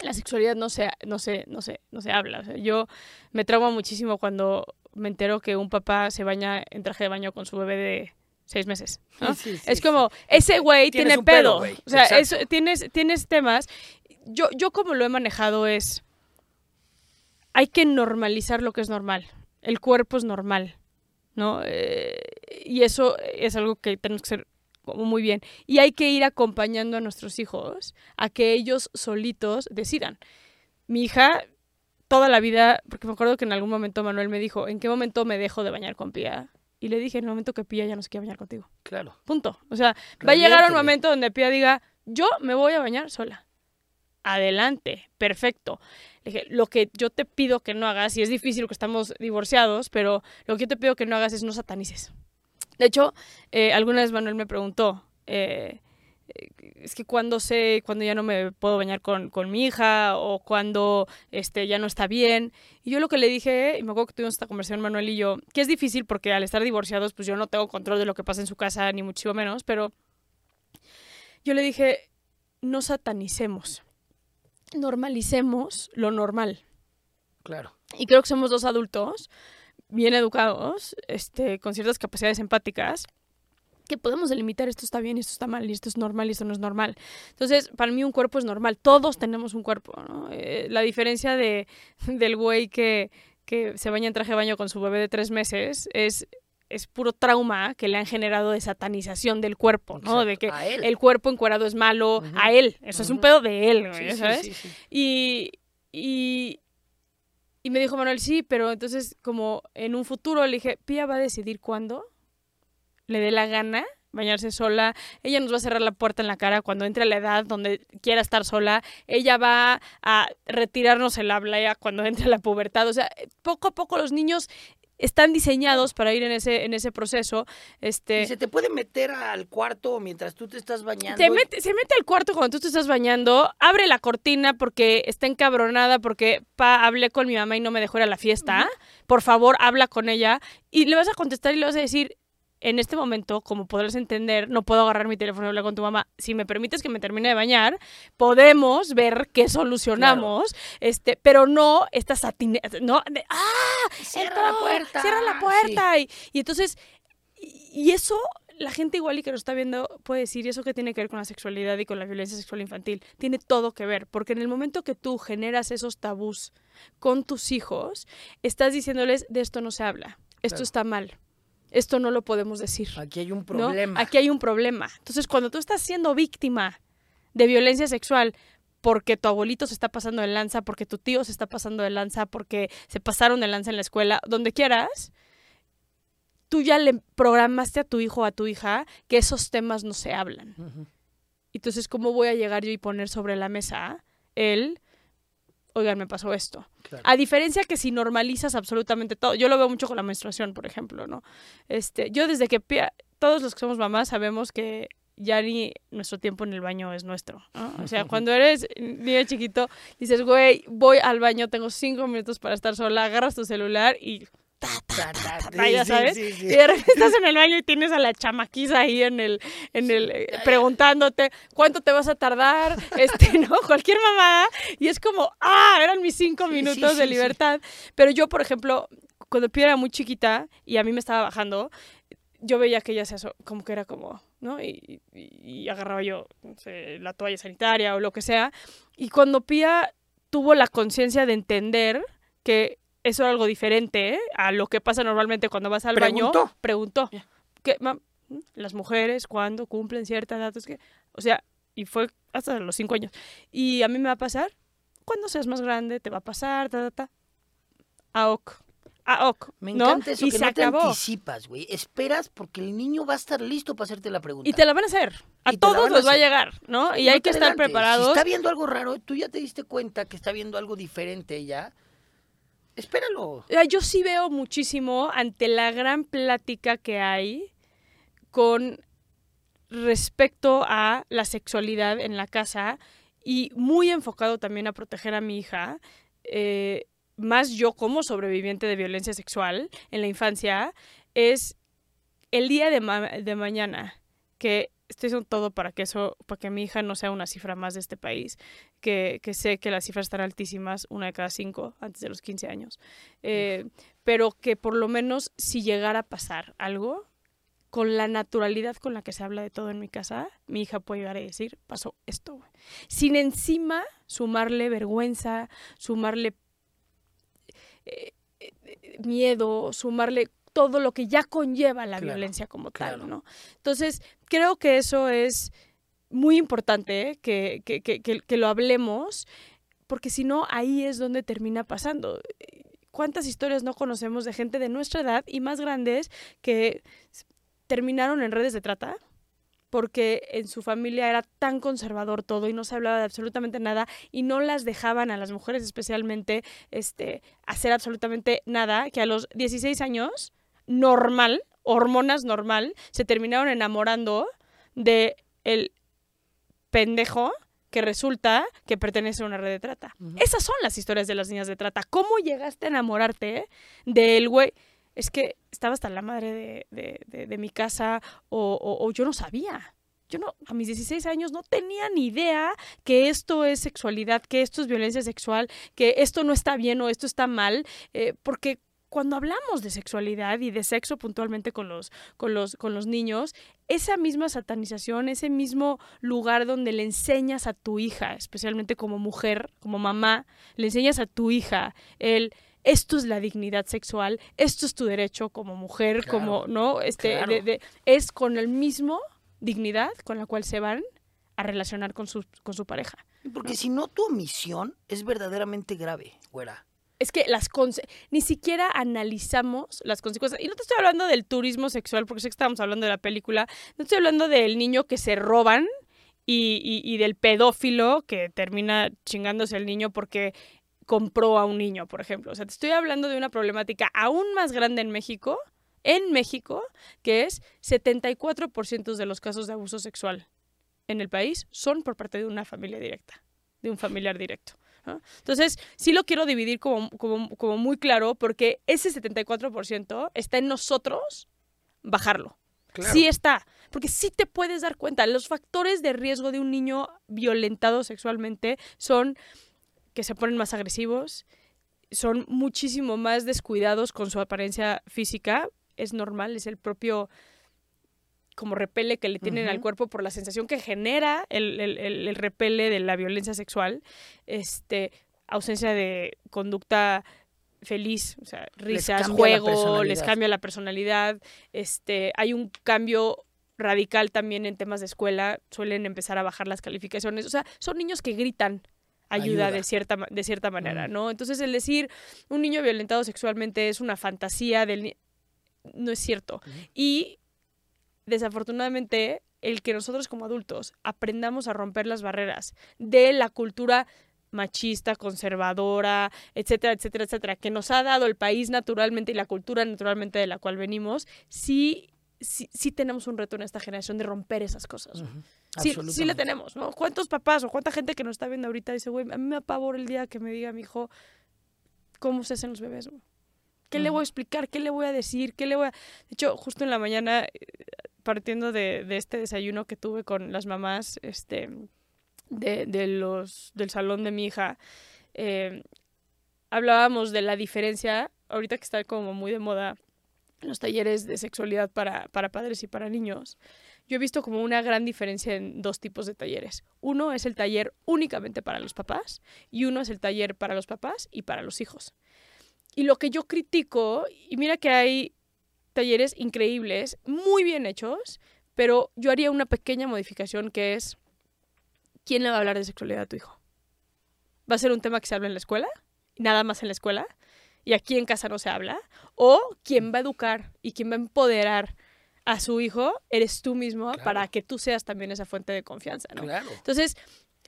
La sexualidad no se, no se, no se, no se habla. O sea, yo me trauma muchísimo cuando me entero que un papá se baña en traje de baño con su bebé de seis meses. ¿no? Sí, sí, es sí. como, ese güey tiene un pedo, o sea, tienes, tienes temas. Yo, yo como lo he manejado es, hay que normalizar lo que es normal. El cuerpo es normal, ¿no? Eh, y eso es algo que tenemos que hacer como muy bien. Y hay que ir acompañando a nuestros hijos a que ellos solitos decidan. Mi hija, toda la vida, porque me acuerdo que en algún momento Manuel me dijo, ¿en qué momento me dejo de bañar con Pía? Y le dije, en el momento que Pía ya no se quiere bañar contigo. Claro. Punto. O sea, va a llegar un momento donde Pía diga, yo me voy a bañar sola. Adelante, perfecto. Le dije, lo que yo te pido que no hagas, y es difícil que estamos divorciados, pero lo que yo te pido que no hagas es no satanices. De hecho, eh, alguna vez Manuel me preguntó, eh, es que cuando sé, cuando ya no me puedo bañar con, con mi hija o cuando este, ya no está bien. Y yo lo que le dije, y me acuerdo que tuvimos esta conversación Manuel y yo, que es difícil porque al estar divorciados, pues yo no tengo control de lo que pasa en su casa, ni muchísimo menos, pero yo le dije, no satanicemos, normalicemos lo normal. Claro. Y creo que somos dos adultos bien educados, este, con ciertas capacidades empáticas, que podemos delimitar esto está bien, esto está mal, y esto es normal y esto no es normal. Entonces, para mí un cuerpo es normal, todos tenemos un cuerpo, ¿no? Eh, la diferencia de, del güey que, que se baña en traje de baño con su bebé de tres meses es, es puro trauma que le han generado de satanización del cuerpo, ¿no? Exacto. De que el cuerpo encuerado es malo, a él, eso es un pedo de él, güey, Sí, sí, ¿sabes? sí, sí. Y, y, y me dijo Manuel, sí, pero entonces como en un futuro le dije, Pía va a decidir cuándo le dé la gana bañarse sola, ella nos va a cerrar la puerta en la cara cuando entre la edad donde quiera estar sola, ella va a retirarnos el habla ya cuando entre la pubertad, o sea, poco a poco los niños están diseñados para ir en ese, en ese proceso. Este, Y se te puede meter al cuarto mientras tú te estás bañando. mete, se mete al cuarto cuando tú te estás bañando, abre la cortina porque está encabronada porque pa, hablé con mi mamá y no me dejó ir a la fiesta. Por favor, habla con ella y le vas a contestar y le vas a decir, en este momento, como podrás entender, no puedo agarrar mi teléfono y hablar con tu mamá. Si me permites que me termine de bañar, podemos ver qué solucionamos, este, pero no esta satine, no, de, ah, Cierra entró, la puerta. Cierra la puerta. Y, y entonces, y, y eso, la gente igual y que lo está viendo puede decir, ¿y eso qué tiene que ver con la sexualidad y con la violencia sexual infantil? Tiene todo que ver, porque en el momento que tú generas esos tabús con tus hijos, estás diciéndoles, de esto no se habla, esto Claro. está mal, esto no lo podemos decir. Aquí hay un ¿no? problema. Aquí hay un problema. Entonces, cuando tú estás siendo víctima de violencia sexual porque tu abuelito se está pasando de lanza, porque tu tío se está pasando de lanza, porque se pasaron de lanza en la escuela, donde quieras, tú ya le programaste a tu hijo o a tu hija que esos temas no se hablan. Ujú. Entonces, ¿cómo voy a llegar yo y poner sobre la mesa el, oigan, me pasó esto? Claro. A diferencia que si normalizas absolutamente todo, yo lo veo mucho con la menstruación, por ejemplo, ¿no? Este, yo desde que todos los que somos mamás sabemos que ya ni nuestro tiempo en el baño es nuestro, ¿no? O sea, cuando eres niño chiquito, dices, güey, voy al baño, tengo cinco minutos para estar sola, agarras tu celular y ta, ta, Ta, sí, ya sabes. sí, sí. Y de repente estás en el baño y tienes a la chamaquiza ahí en el, en el, eh, preguntándote cuánto te vas a tardar, este, ¿no? Cualquier mamada. Y es como, ah, eran mis cinco minutos de libertad. Pero yo, por ejemplo, cuando Pia era muy chiquita y a mí me estaba bajando, yo veía que ella se aso- como que era como, ¿no? Y, y- y agarraba yo no sé, la toalla sanitaria o lo que sea. Y cuando Pia tuvo la conciencia de entender que eso era algo diferente ¿eh? a lo que pasa normalmente cuando vas al baño, Preguntó. preguntó. Ya. ¿Qué, mam? Las mujeres, cuando cumplen cierta edad? Es que, o sea, y fue hasta los cinco años. Y a mí me va a pasar, cuando seas más grande, te va a pasar, ta, ta, ta. AOC. AOC. Me ¿no? encanta eso y que se no te acabó. anticipas, güey. Esperas porque el niño va a estar listo para hacerte la pregunta. Y te la van a hacer. A Y todos los va a llegar, ¿no? Y No hay que estar adelantes. preparados. Si está viendo algo raro, tú ya te diste cuenta que está viendo algo diferente ya. Espéralo. Ah, Yo sí veo muchísimo ante la gran plática que hay con respecto a la sexualidad en la casa y muy enfocado también a proteger a mi hija, eh, más yo como sobreviviente de violencia sexual en la infancia, es el día de, de mañana que estoy haciendo todo para que eso, para que mi hija no sea una cifra más de este país, que, que sé que las cifras están altísimas, una de cada cinco antes de los 15 años, eh, pero que por lo menos si llegara a pasar algo, con la naturalidad con la que se habla de todo en mi casa, mi hija puede llegar a decir, pasó esto, Sin encima sumarle vergüenza, sumarle eh, eh, miedo, sumarle todo lo que ya conlleva la violencia como tal, ¿no? Entonces, creo que eso es muy importante, ¿eh? que, que, que, que, lo hablemos, porque si no, ahí es donde termina pasando. ¿Cuántas historias no conocemos de gente de nuestra edad y más grandes que terminaron en redes de trata? porque en su familia era tan conservador todo y no se hablaba de absolutamente nada y no las dejaban a las mujeres especialmente este, hacer absolutamente nada, que a los 16 años normal, hormonas normal, se terminaron enamorando de el pendejo que resulta que pertenece a una red de trata. Esas son las historias de las niñas de trata. ¿Cómo llegaste a enamorarte del güey? Es que estaba hasta la madre de, mi casa o, o, yo no sabía. Yo no, a mis 16 años no tenía ni idea que esto es sexualidad, que esto es violencia sexual, que esto no está bien o esto está mal, eh, porque cuando hablamos de sexualidad y de sexo puntualmente con los, con los, con los niños, esa misma satanización, ese mismo lugar donde le enseñas a tu hija, especialmente como mujer, como mamá, le enseñas a tu hija el esto es la dignidad sexual, esto es tu derecho como mujer, como, ¿no? Este, es con el mismo dignidad con la cual se van a relacionar con su, con su pareja. Porque si no, tu omisión es verdaderamente grave, güera es que las ni siquiera analizamos las consecuencias. Y no te estoy hablando del turismo sexual, porque sé que estábamos hablando de la película. No estoy hablando del niño que se roban y, y, del pedófilo que termina chingándose al niño porque compró a un niño, por ejemplo. O sea, te estoy hablando de una problemática aún más grande en México, en México, que es 74% de los casos de abuso sexual en el país son por parte de una familia directa, de un familiar directo. Entonces, sí lo quiero dividir como, como, muy claro porque ese 74% está en nosotros bajarlo. Sí está, porque sí te puedes dar cuenta. Los factores de riesgo de un niño violentado sexualmente son que se ponen más agresivos, son muchísimo más descuidados con su apariencia física. Es normal, es el propio como repele que le tienen al cuerpo por la sensación que genera el, el, repele de la violencia sexual, este, ausencia de conducta feliz, o sea, risas, juego, les cambia la personalidad, este, hay un cambio radical también en temas de escuela, suelen empezar a bajar las calificaciones, o sea, son niños que gritan ayuda, de cierta de cierta manera, ¿no? Entonces el decir un niño violentado sexualmente es una fantasía del no es cierto. Y desafortunadamente, el que nosotros como adultos aprendamos a romper las barreras de la cultura machista, conservadora, etcétera, etcétera, etcétera, que nos ha dado el país naturalmente y la cultura naturalmente de la cual venimos, sí, sí, sí tenemos un reto en esta generación de romper esas cosas. Sí, sí le tenemos, ¿no? ¿Cuántos papás o cuánta gente que nos está viendo ahorita dice, güey, a mí me apavora el día que me diga mi hijo cómo se hacen los bebés, ¿Qué le voy a explicar? ¿Qué le voy a decir? ¿Qué le voy a...? De hecho, justo en la mañana partiendo de, este desayuno que tuve con las mamás este, de, los, del salón de mi hija, eh, hablábamos de la diferencia, ahorita que está como muy de moda, los talleres de sexualidad para, para padres y para niños. Yo he visto como una gran diferencia en dos tipos de talleres. Uno es el taller únicamente para los papás y uno es el taller para los papás y para los hijos. Y lo que yo critico, y mira que hay talleres increíbles, muy bien hechos, pero yo haría una pequeña modificación que es, ¿quién le va a hablar de sexualidad a tu hijo? ¿Va a ser un tema que se habla en la escuela? ¿Nada más en la escuela? ¿Y aquí en casa no se habla? ¿O quién va a educar y quién va a empoderar a su hijo? Eres tú mismo para que tú seas también esa fuente de confianza, ¿no? Entonces,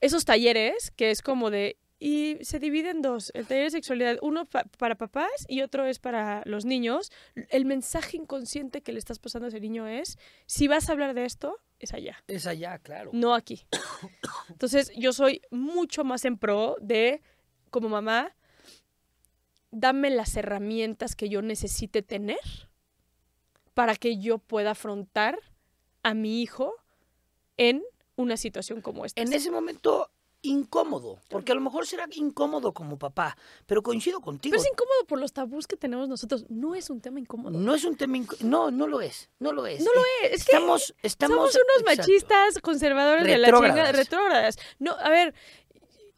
esos talleres que es como de y se divide en dos, el taller de sexualidad, uno para papás y otro es para los niños. El mensaje inconsciente que le estás pasando a ese niño es, si vas a hablar de esto, es allá. Es allá, claro. No aquí. Entonces yo soy mucho más en pro de, como mamá, dame las herramientas que yo necesite tener para que yo pueda afrontar a mi hijo en una situación como esta. En ese momento incómodo, porque a lo mejor será incómodo como papá, pero coincido contigo. Pero es incómodo por los tabús que tenemos nosotros. No es un tema incómodo. No es un tema incómodo. No, no lo es. No lo es. No lo es. es que estamos, estamos, somos unos exacto. machistas conservadores de la chingada, retrógradas. No, a ver,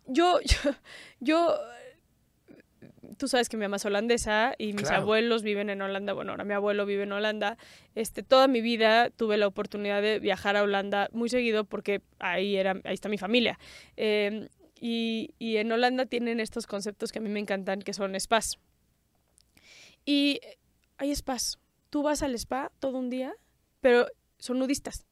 yo, yo, yo, tú sabes que mi mamá es holandesa y mis Claro. abuelos viven en Holanda. Bueno, ahora mi abuelo vive en Holanda. Este, toda mi vida tuve la oportunidad de viajar a Holanda muy seguido porque ahí era, ahí está mi familia. Eh, y, y en Holanda tienen estos conceptos que a mí me encantan, que son spas. Y hay spas. Tú vas al spa todo un día, pero son nudistas.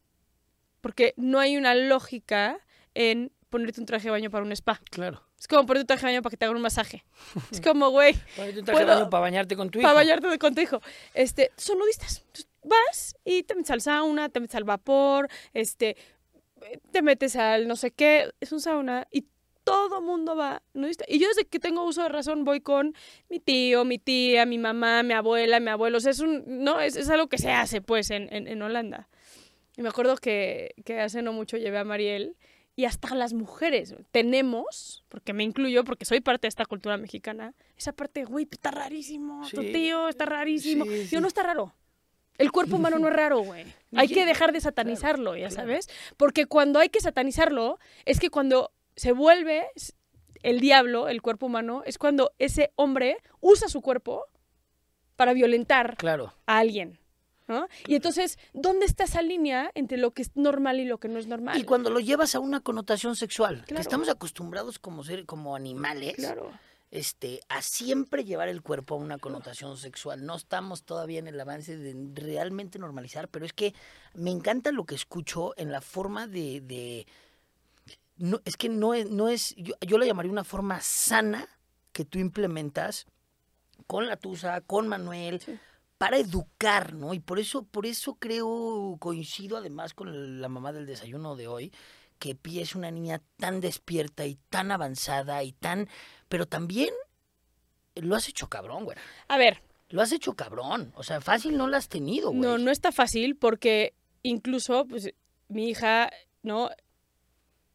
Porque no hay una lógica en ponerte un traje de baño para un spa. Claro. Es como ponerte un traje de baño para que te hagan un masaje. Es como, güey, Ponete un traje de baño para bañarte con tu hijo. para bañarte con tu hijo. Este, son nudistas. Entonces, vas y te metes al sauna, te metes al vapor, este, te metes al no sé qué. Es un sauna y todo mundo va nudista. Y yo desde que tengo uso de razón voy con mi tío, mi tía, mi mamá, mi abuela, mi abuelo. O sea, es, un, no, es, es algo que se hace, pues, en, en, en Holanda. Y me acuerdo que, que hace no mucho llevé a Mariel y hasta las mujeres tenemos, porque me incluyo, porque soy parte de esta cultura mexicana, esa parte, güey, está rarísimo, tu tío está rarísimo. Sí, sí. no está raro. El cuerpo humano no es raro, güey. Hay que dejar de satanizarlo, ya claro. sabes. Porque cuando hay que satanizarlo, es que cuando se vuelve el diablo, el cuerpo humano, es cuando ese hombre usa su cuerpo para violentar Claro. a alguien. ¿No? Y entonces, ¿dónde está esa línea entre lo que es normal y lo que no es normal? Y cuando lo llevas a una connotación sexual, que estamos acostumbrados como ser, como animales, Claro. este, a siempre llevar el cuerpo a una connotación sexual. No estamos todavía en el avance de realmente normalizar, pero es que me encanta lo que escucho en la forma de, de- no, es que no es, no es, yo, yo la llamaría una forma sana que tú implementas con la Tusa, con Manuel, Sí. Para educar, ¿no? Y por eso, por eso creo, coincido además con la mamá del desayuno de hoy, que Pia es una niña tan despierta y tan avanzada y tan, pero también lo has hecho cabrón, güey. A ver, Lo has hecho cabrón. O sea, fácil no lo has tenido, güey. no, no está fácil porque incluso, pues, mi hija, ¿no?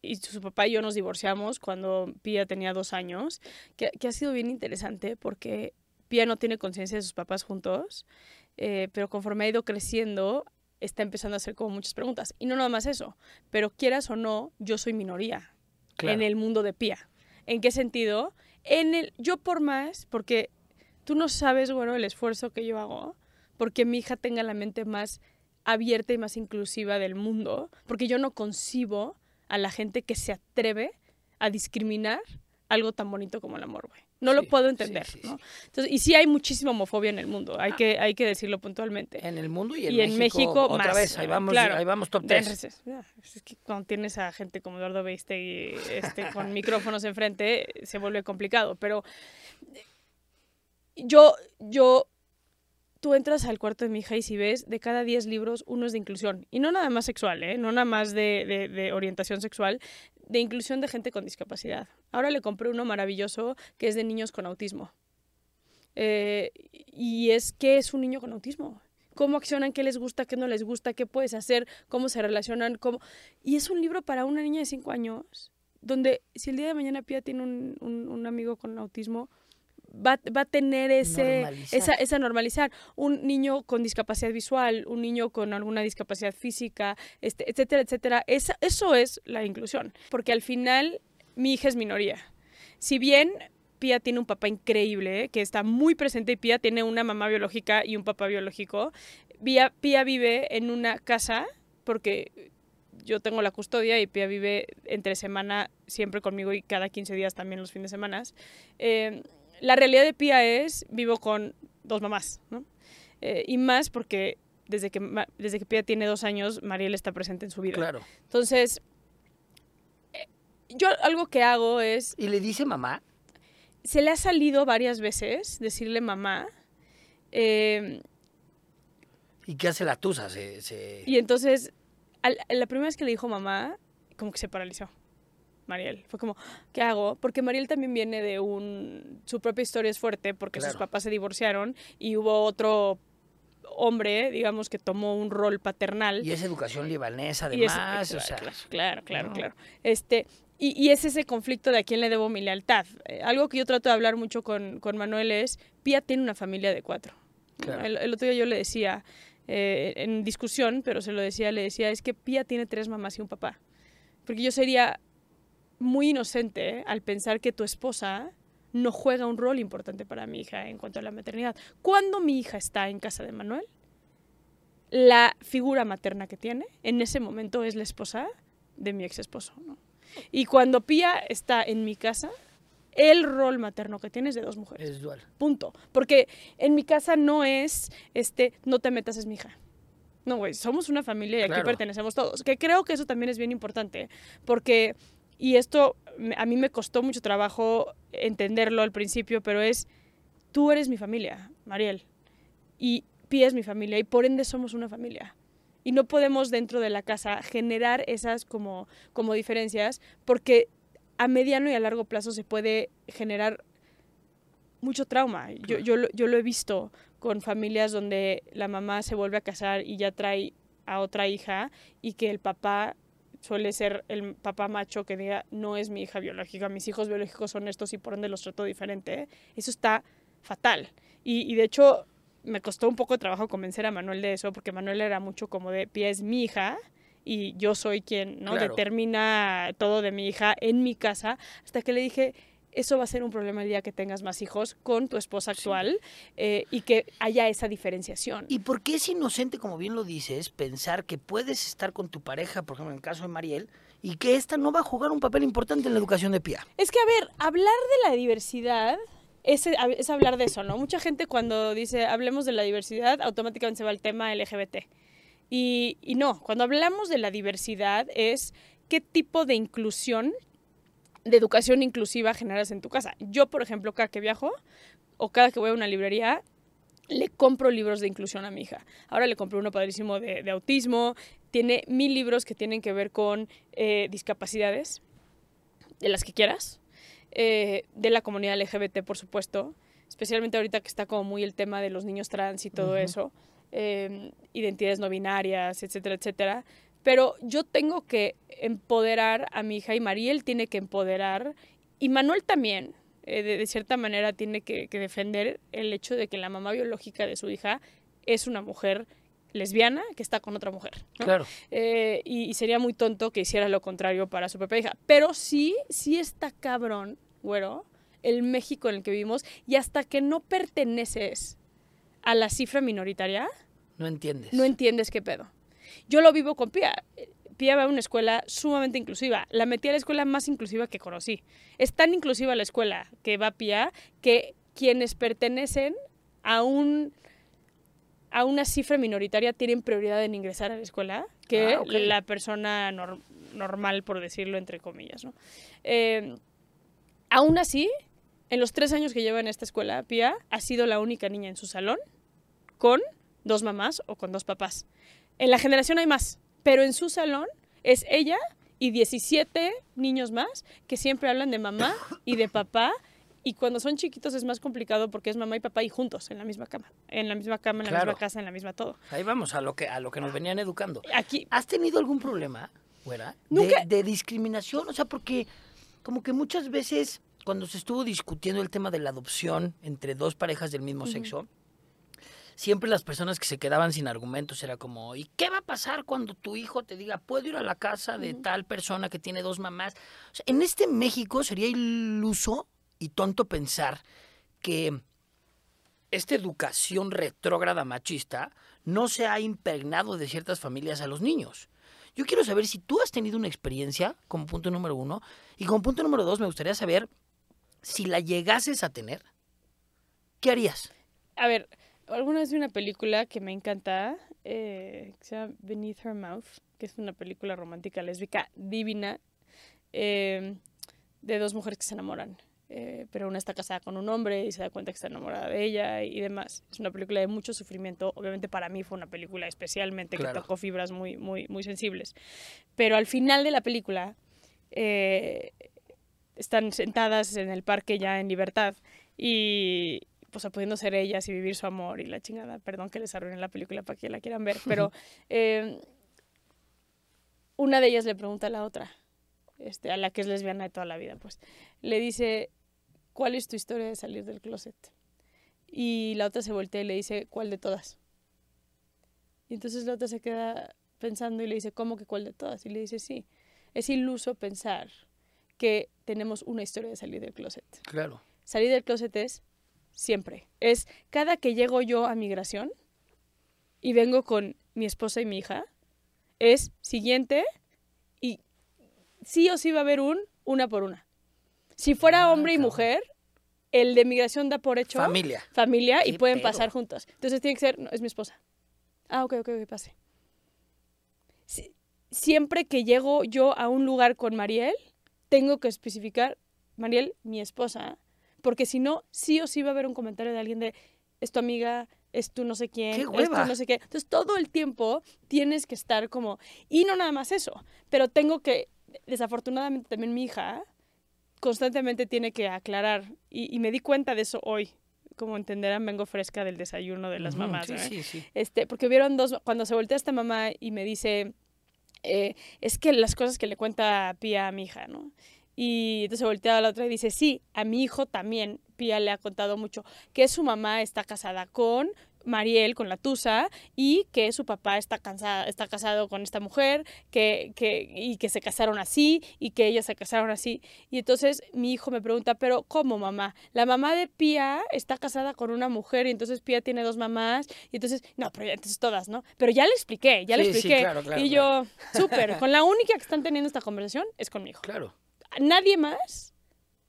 Y su papá y yo nos divorciamos cuando Pía tenía dos años, que, que ha sido bien interesante porque Pía no tiene conciencia de sus papás juntos, eh, pero conforme ha ido creciendo, está empezando a hacer como muchas preguntas. Y no nada más eso, pero quieras o no, yo soy minoría Claro. en el mundo de Pía. ¿En qué sentido? En el, yo por más, porque tú no sabes, bueno, el esfuerzo que yo hago, porque mi hija tenga la mente más abierta y más inclusiva del mundo, porque yo no concibo a la gente que se atreve a discriminar algo tan bonito como el amor, güey. No lo puedo entender, sí, ¿no? Entonces, y sí hay muchísima homofobia en el mundo, hay, Ah. que, hay que decirlo puntualmente. En el mundo y en, Y en México, México otra más, vez, ahí vamos, claro. ahí vamos top De- 3. Es, que cuando tienes a gente como Eduardo Beistegui este, con micrófonos enfrente, se vuelve complicado. Pero yo, yo, tú entras al cuarto de mi hija y si ves, de cada 10 libros, uno es de inclusión. Y no nada más sexual, ¿eh? no nada más de, de- orientación sexual, de inclusión de gente con discapacidad. Ahora le compré uno maravilloso que es de niños con autismo. Eh, y es, ¿qué es un niño con autismo? cómo accionan, qué les gusta, qué no les gusta, qué puedes hacer, cómo se relacionan, cómo... Y es un libro para una niña de 5 años, donde si el día de mañana Pia tiene un- un amigo con autismo, va, va a tener ese, Normalizar. esa, esa normalizar. Un niño con discapacidad visual, un niño con alguna discapacidad física, este, etcétera, etcétera. Esa, eso es la inclusión, porque al final mi hija es minoría. Si bien Pia tiene un papá increíble, ¿eh? que está muy presente y Pia tiene una mamá biológica y un papá biológico. Pia, Pia vive en una casa porque yo tengo la custodia y Pia vive entre semana siempre conmigo y cada 15 días también los fines de semana. Eh, la realidad de Pia es, vivo con dos mamás, ¿no? Eh, y más porque desde que, desde que Pia tiene dos años, Mariel está presente en su vida. Claro. Entonces, eh, yo algo que hago es ¿Y le dice mamá? se le ha salido varias veces decirle mamá. eh, ¿Y qué hace la tusa? Se, se... y entonces, al- la primera vez que le dijo mamá, como que se paralizó. Mariel. Fue como, ¿qué hago? Porque Mariel también viene de un... Su propia historia es fuerte porque sus papás se divorciaron y hubo otro hombre, digamos, que tomó un rol paternal. Y es educación libanesa, además. claro, o sea, claro, claro, claro. Este, y, y, es ese conflicto de a quién le debo mi lealtad. Eh, algo que yo trato de hablar mucho con, con Manuel es, Pía tiene una familia de cuatro. Claro. El, el, otro día yo le decía, eh, en discusión, pero se lo decía, le decía, es que Pía tiene tres mamás y un papá. Porque yo sería muy inocente ¿eh? al pensar que tu esposa no juega un rol importante para mi hija en cuanto a la maternidad. Cuando mi hija está en casa de Manuel, la figura materna que tiene en ese momento es la esposa de mi ex esposo. ¿no? Y cuando Pía está en mi casa, el rol materno que tiene es de dos mujeres. Es dual. Punto. Porque en mi casa no es, este, no te metas, es mi hija. No, güey, somos una familia y aquí Claro. pertenecemos todos. Que creo que eso también es bien importante. Porque, y esto a mí me costó mucho trabajo entenderlo al principio, pero es, tú eres mi familia, Mariel. Y Pía es mi familia y por ende somos una familia. Y no podemos dentro de la casa generar esas como, como diferencias porque a mediano y a largo plazo se puede generar mucho trauma. Yo, yo, yo lo he visto con familias donde la mamá se vuelve a casar y ya trae a otra hija y que el papá suele ser el papá macho que diga no es mi hija biológica, mis hijos biológicos son estos y por ende los trato diferente. Eso está fatal. Y, y de hecho me costó un poco de trabajo convencer a Manuel de eso porque Manuel era mucho como de pie es mi hija y yo soy quien no Claro. determina todo de mi hija en mi casa hasta que le dije eso va a ser un problema el día que tengas más hijos con tu esposa actual eh, y que haya esa diferenciación. ¿Y por qué es inocente, como bien lo dices, pensar que puedes estar con tu pareja, por ejemplo, en el caso de Mariel, y que esta no va a jugar un papel importante en la educación de Pía? Es que, a ver, hablar de la diversidad es, es hablar de eso, ¿no? Mucha gente cuando dice hablemos de la diversidad, automáticamente se va al tema LGBT. Y, y no, cuando hablamos de la diversidad es qué tipo de inclusión, de educación inclusiva generas en tu casa. Yo, por ejemplo, cada que viajo o cada que voy a una librería, le compro libros de inclusión a mi hija. Ahora le compré uno padrísimo de, de autismo, tiene mil libros que tienen que ver con eh, discapacidades, de las que quieras, eh, de la comunidad LGBT, por supuesto, especialmente ahorita que está como muy el tema de los niños trans y todo eso, eh, identidades no binarias, etcétera, etcétera. Pero yo tengo que empoderar a mi hija y Mariel tiene que empoderar, y Manuel también, eh, de, de cierta manera, tiene que, que defender el hecho de que la mamá biológica de su hija es una mujer lesbiana que está con otra mujer. ¿no? Claro. Eh, y, y sería muy tonto que hiciera lo contrario para su propia hija. Pero sí, sí está cabrón, güero, el México en el que vivimos y hasta que no perteneces a la cifra minoritaria, No entiendes. no entiendes qué pedo. Yo lo vivo con Pía. Pía va a una escuela sumamente inclusiva. La metí a la escuela más inclusiva que conocí. Es tan inclusiva la escuela que va Pía que quienes pertenecen a un a una cifra minoritaria tienen prioridad en ingresar a la escuela que Ah, la persona nor- normal, por decirlo entre comillas. ¿no? Eh, aún así, en los tres años que lleva en esta escuela, Pía ha sido la única niña en su salón con dos mamás o con dos papás. En la generación hay más, pero en su salón es ella y 17 niños más que siempre hablan de mamá y de papá. Y cuando son chiquitos es más complicado porque es mamá y papá y juntos en la misma cama. En la misma cama, en la misma casa, en la misma todo. Ahí vamos, a lo que, a lo que nos venían educando. Aquí, ¿Has tenido algún problema? Nunca- De, de discriminación, o sea, porque como que muchas veces cuando se estuvo discutiendo el tema de la adopción entre dos parejas del mismo sexo, siempre las personas que se quedaban sin argumentos era como, ¿y qué va a pasar cuando tu hijo te diga, puedo ir a la casa de tal persona que tiene dos mamás? O sea, en este México sería iluso y tonto pensar que esta educación retrógrada machista no se ha impregnado de ciertas familias a los niños. Yo quiero saber si tú has tenido una experiencia, como punto número uno, y como punto número dos me gustaría saber si la llegases a tener, ¿qué harías? a ver, alguna vez vi una película que me encanta, eh, que se llama Beneath Her Mouth, que es una película romántica lésbica divina, eh, de dos mujeres que se enamoran. eh, pero una está casada con un hombre y se da cuenta que está enamorada de ella y demás. Es una película de mucho sufrimiento. Obviamente para mí fue una película especialmente Claro. que tocó fibras muy, muy, muy sensibles. Pero al final de la película eh, están sentadas en el parque ya en libertad y o sea, pudiendo ser ellas y vivir su amor y la chingada. Perdón que les arruinen la película para que la quieran ver, pero eh, una de ellas le pregunta a la otra, este, a la que es lesbiana de toda la vida, pues, le dice, ¿cuál es tu historia de salir del closet? Y la otra se voltea y le dice, ¿cuál de todas? Y entonces la otra se queda pensando y le dice, ¿cómo que cuál de todas? Y le dice, sí, es iluso pensar que tenemos una historia de salir del closet. Claro. Salir del closet es siempre. Es cada que llego yo a migración y vengo con mi esposa y mi hija, es siguiente y sí o sí va a haber un una por una. Si fuera Ah, hombre y mujer, el de migración da por hecho Familia. familia y ¿Qué pueden pasar juntas. Entonces tiene que ser, no, es mi esposa. Ah, ok, ok, ok, pase. Si- siempre que llego yo a un lugar con Mariel, tengo que especificar, Mariel, mi esposa, porque si no, sí o sí va a haber un comentario de alguien de, es tu amiga, es tu no sé quién, ¡Qué es hueva! no sé qué. Entonces todo el tiempo tienes que estar como, y no nada más eso, pero tengo que, desafortunadamente también mi hija constantemente tiene que aclarar, y, y me di cuenta de eso hoy. Como entenderán, vengo fresca del desayuno de las mamás. Sí, ¿eh? sí, sí. Este, porque vieron dos, cuando se voltea esta mamá y me dice, eh, es que las cosas que le cuenta Pía a mi hija, ¿no? Y entonces se voltea a la otra y dice, sí, a mi hijo también Pía le ha contado mucho, que su mamá está casada con Mariel, con la Tusa, y que su papá está, cansada, está casado con esta mujer, que, que, y que se casaron así, y que ellas se casaron así. Y entonces mi hijo me pregunta, pero ¿cómo mamá? La mamá de Pía está casada con una mujer, y entonces Pía tiene dos mamás, y entonces, no, pero entonces todas, ¿no? Pero ya le expliqué, ya le Sí, sí, expliqué. claro, claro, y yo, súper, con la única que están teniendo esta conversación es conmigo. Claro. Nadie más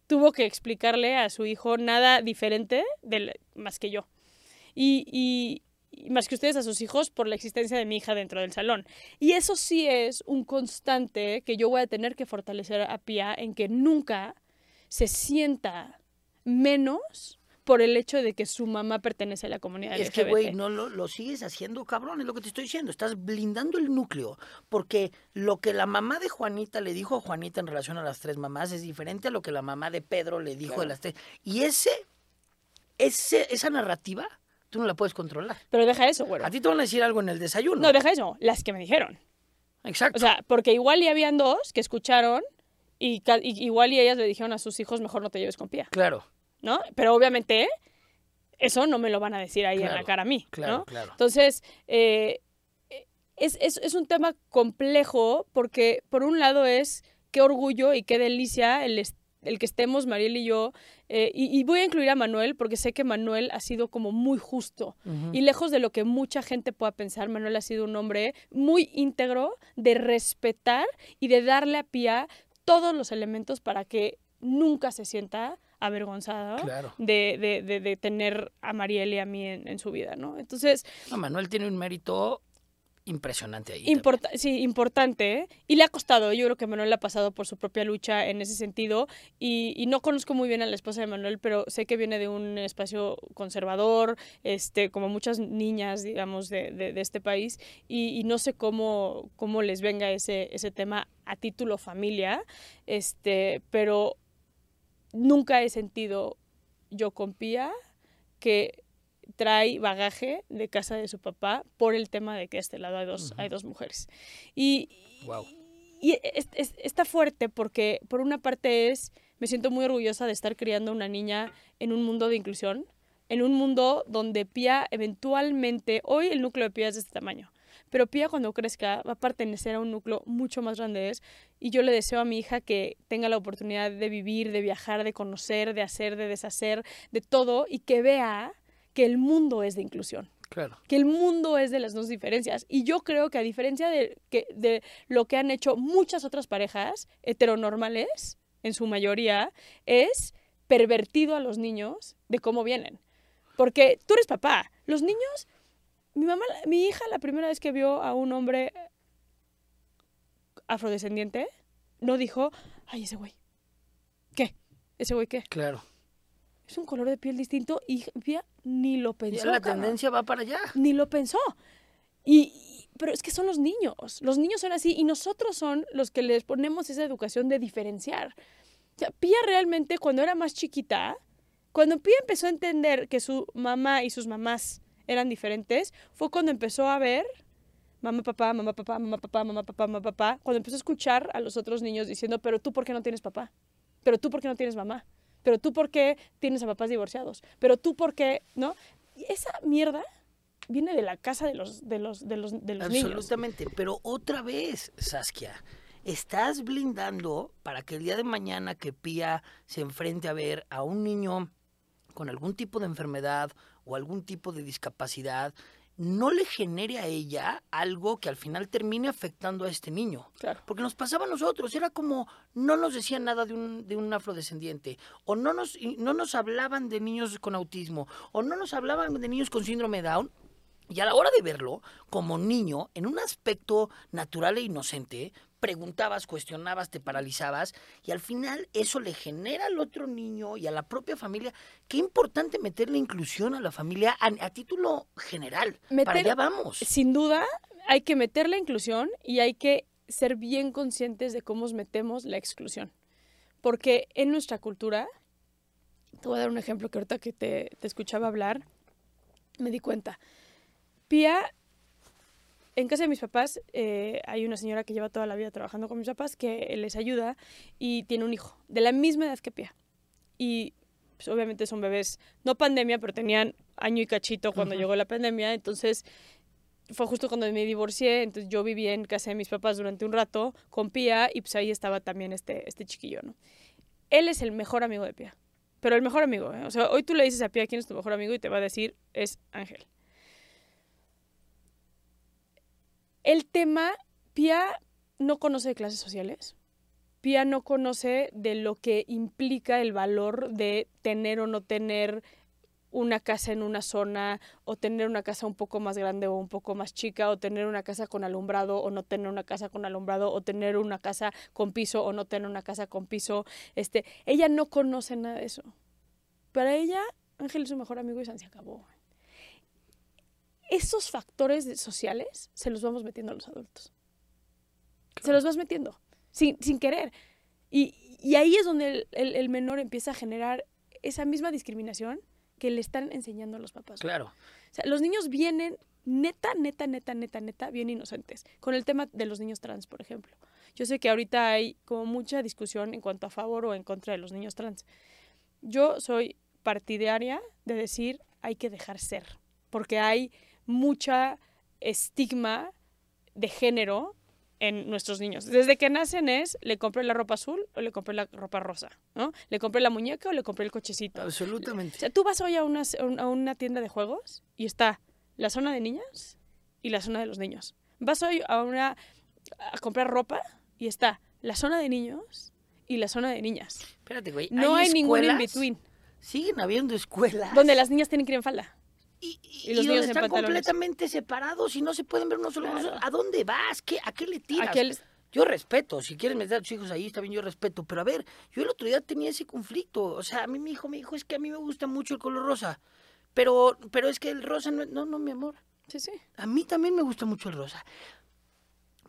tuvo que explicarle a su hijo nada diferente del, más que yo. Y, y- y más que ustedes a sus hijos por la existencia de mi hija dentro del salón. Y eso sí es un constante que yo voy a tener que fortalecer a Pia en que nunca se sienta menos por el hecho de que su mamá pertenece a la comunidad Es que, LGBT. güey, no lo, lo sigues haciendo, cabrón, es lo que te estoy diciendo. Estás blindando el núcleo. Porque lo que la mamá de Juanita le dijo a Juanita en relación a las tres mamás es diferente a lo que la mamá de Pedro le dijo de las tres. Y ese, ese, esa narrativa, tú no la puedes controlar. Pero deja eso, güero. A ti te van a decir algo en el desayuno. No, deja eso. Las que me dijeron. Exacto. O sea, porque igual y habían dos que escucharon y igual y ellas le dijeron a sus hijos, mejor no te lleves con Pía, claro, ¿no? Pero obviamente eso no me lo van a decir ahí en la cara a mí, claro, ¿no? claro. Entonces, eh, es, es, es un tema complejo porque por un lado es qué orgullo y qué delicia el, el que estemos Mariel y yo, eh, y, y voy a incluir a Manuel porque sé que Manuel ha sido como muy justo. Y lejos de lo que mucha gente pueda pensar, Manuel ha sido un hombre muy íntegro de respetar y de darle a Pía todos los elementos para que nunca se sienta avergonzada Claro. de, de- de- de tener a Mariel y a mí en, en su vida, ¿no? Entonces, No, Manuel tiene un mérito impresionante ahí. también. importa sí, importante, ¿eh? y le ha costado, yo creo que Manuel ha pasado por su propia lucha en ese sentido, y, y no conozco muy bien a la esposa de Manuel, pero sé que viene de un espacio conservador, este, como muchas niñas, digamos, de, de- de este país, y, y no sé cómo, cómo les venga ese, ese tema a título familia, este, pero nunca he sentido yo con Pía que trae bagaje de casa de su papá por el tema de que a este lado hay dos, hay dos mujeres. Y, Guau. y es- es- está fuerte porque por una parte es, me siento muy orgullosa de estar criando una niña en un mundo de inclusión, en un mundo donde Pía eventualmente, hoy el núcleo de Pía es de este tamaño, pero Pía cuando crezca va a pertenecer a un núcleo mucho más grande y yo le deseo a mi hija que tenga la oportunidad de vivir, de viajar, de conocer, de hacer, de deshacer, de todo, y que vea que el mundo es de inclusión Claro. que el mundo es de las dos diferencias. Y yo creo que a diferencia de, que, de lo que han hecho muchas otras parejas heteronormales, en su mayoría, es pervertido a los niños de cómo vienen. Porque tú eres papá. Los niños, mi mamá, mi hija la primera vez que vio a un hombre afrodescendiente, no dijo, ay, ese güey. ¿Qué? ¿Ese güey qué? Claro. Es un color de piel distinto y Pía ni lo Ya pensó. la cabrón tendencia va para allá. ni lo pensó. Y, y- pero es que son los niños. Los niños son así y nosotros son los que les ponemos esa educación de diferenciar. O sea, Pía realmente cuando era más chiquita Cuando Pía empezó a entender que su mamá y sus mamás eran diferentes, fue cuando empezó a ver mamá, papá, mamá, papá, mamá, papá, mamá, papá, mamá, papá, cuando empezó a escuchar a los otros niños diciendo, pero tú por qué no tienes papá, pero tú por qué no tienes mamá, pero tú por qué tienes a papás divorciados, pero tú por qué, ¿no? Esa mierda viene de la casa de los, de los, de los, de los niños. Absolutamente, pero otra vez, Saskia, estás blindando para que el día de mañana que Pía se enfrente a ver a un niño con algún tipo de enfermedad o algún tipo de discapacidad, no le genere a ella algo que al final termine afectando a este niño. Claro. Porque nos pasaba a nosotros, era como no nos decían nada de un, de un afrodescendiente, o no nos, no nos hablaban de niños con autismo, o no nos hablaban de niños con síndrome Down. Y a la hora de verlo, como niño, en un aspecto natural e inocente, preguntabas, cuestionabas, te paralizabas y al final eso le genera al otro niño y a la propia familia. Qué importante meter la inclusión a la familia a, a título general. Para Meter- allá vamos. Sin duda, hay que meter la inclusión y hay que ser bien conscientes de cómo metemos la exclusión. Porque en nuestra cultura, te voy a dar un ejemplo que ahorita que te, te escuchaba hablar, me di cuenta. Pía, en casa de mis papás eh, hay una señora que lleva toda la vida trabajando con mis papás que les ayuda y tiene un hijo de la misma edad que Pía. Y pues, obviamente son bebés, no pandemia, pero tenían año y cachito cuando llegó la pandemia, entonces fue justo cuando me divorcié, entonces yo viví en casa de mis papás durante un rato con Pía y pues ahí estaba también este, este chiquillo, ¿no? Él es el mejor amigo de Pía, pero el mejor amigo, ¿eh? O sea, hoy tú le dices a Pía quién es tu mejor amigo y te va a decir es Ángel. El tema, Pía no conoce de clases sociales. Pía no conoce de lo que implica el valor de tener o no tener una casa en una zona o tener una casa un poco más grande o un poco más chica o tener una casa con alumbrado o no tener una casa con alumbrado o tener una casa con piso o no tener una casa con piso. Este, ella no conoce nada de eso. Para ella, Ángel es su mejor amigo y se acabó. Esos factores sociales se los vamos metiendo a los adultos. Se los vas metiendo, sin, sin querer. Y, y ahí es donde el, el- el menor empieza a generar esa misma discriminación que le están enseñando a los papás. Claro. O sea, los niños vienen neta, neta, neta, neta, neta, bien inocentes. Con el tema de los niños trans, por ejemplo. Yo sé que ahorita hay como mucha discusión en cuanto a favor o en contra de los niños trans. Yo soy partidaria de decir hay que dejar ser, porque hay mucha estigma de género en nuestros niños. Desde que nacen es, le compré la ropa azul o le compré la ropa rosa, ¿no? Le compré la muñeca o le compré el cochecito. O Absolutamente. sea, tú vas hoy a una, a una tienda de juegos y está la zona de niñas y la zona de los niños. Vas hoy a una a comprar ropa y está la zona de niños y la zona de niñas. Espérate, güey. No hay, ningún in between Siguen habiendo escuelas. donde las niñas tienen que ir en falda. Y, y- y los y niños están pantalones. completamente separados y no se pueden ver uno solo. Claro. ¿A dónde vas? ¿Qué, ¿A qué le tiras? Yo respeto, si quieres meter a tus hijos ahí, está bien, yo respeto. Pero a ver, yo el otro día tenía ese conflicto. O sea, a mí mi hijo me dijo, es que a mí me gusta mucho el color rosa. Pero, pero es que el rosa no, es- no, no, mi amor. Sí, sí, A mí también me gusta mucho el rosa.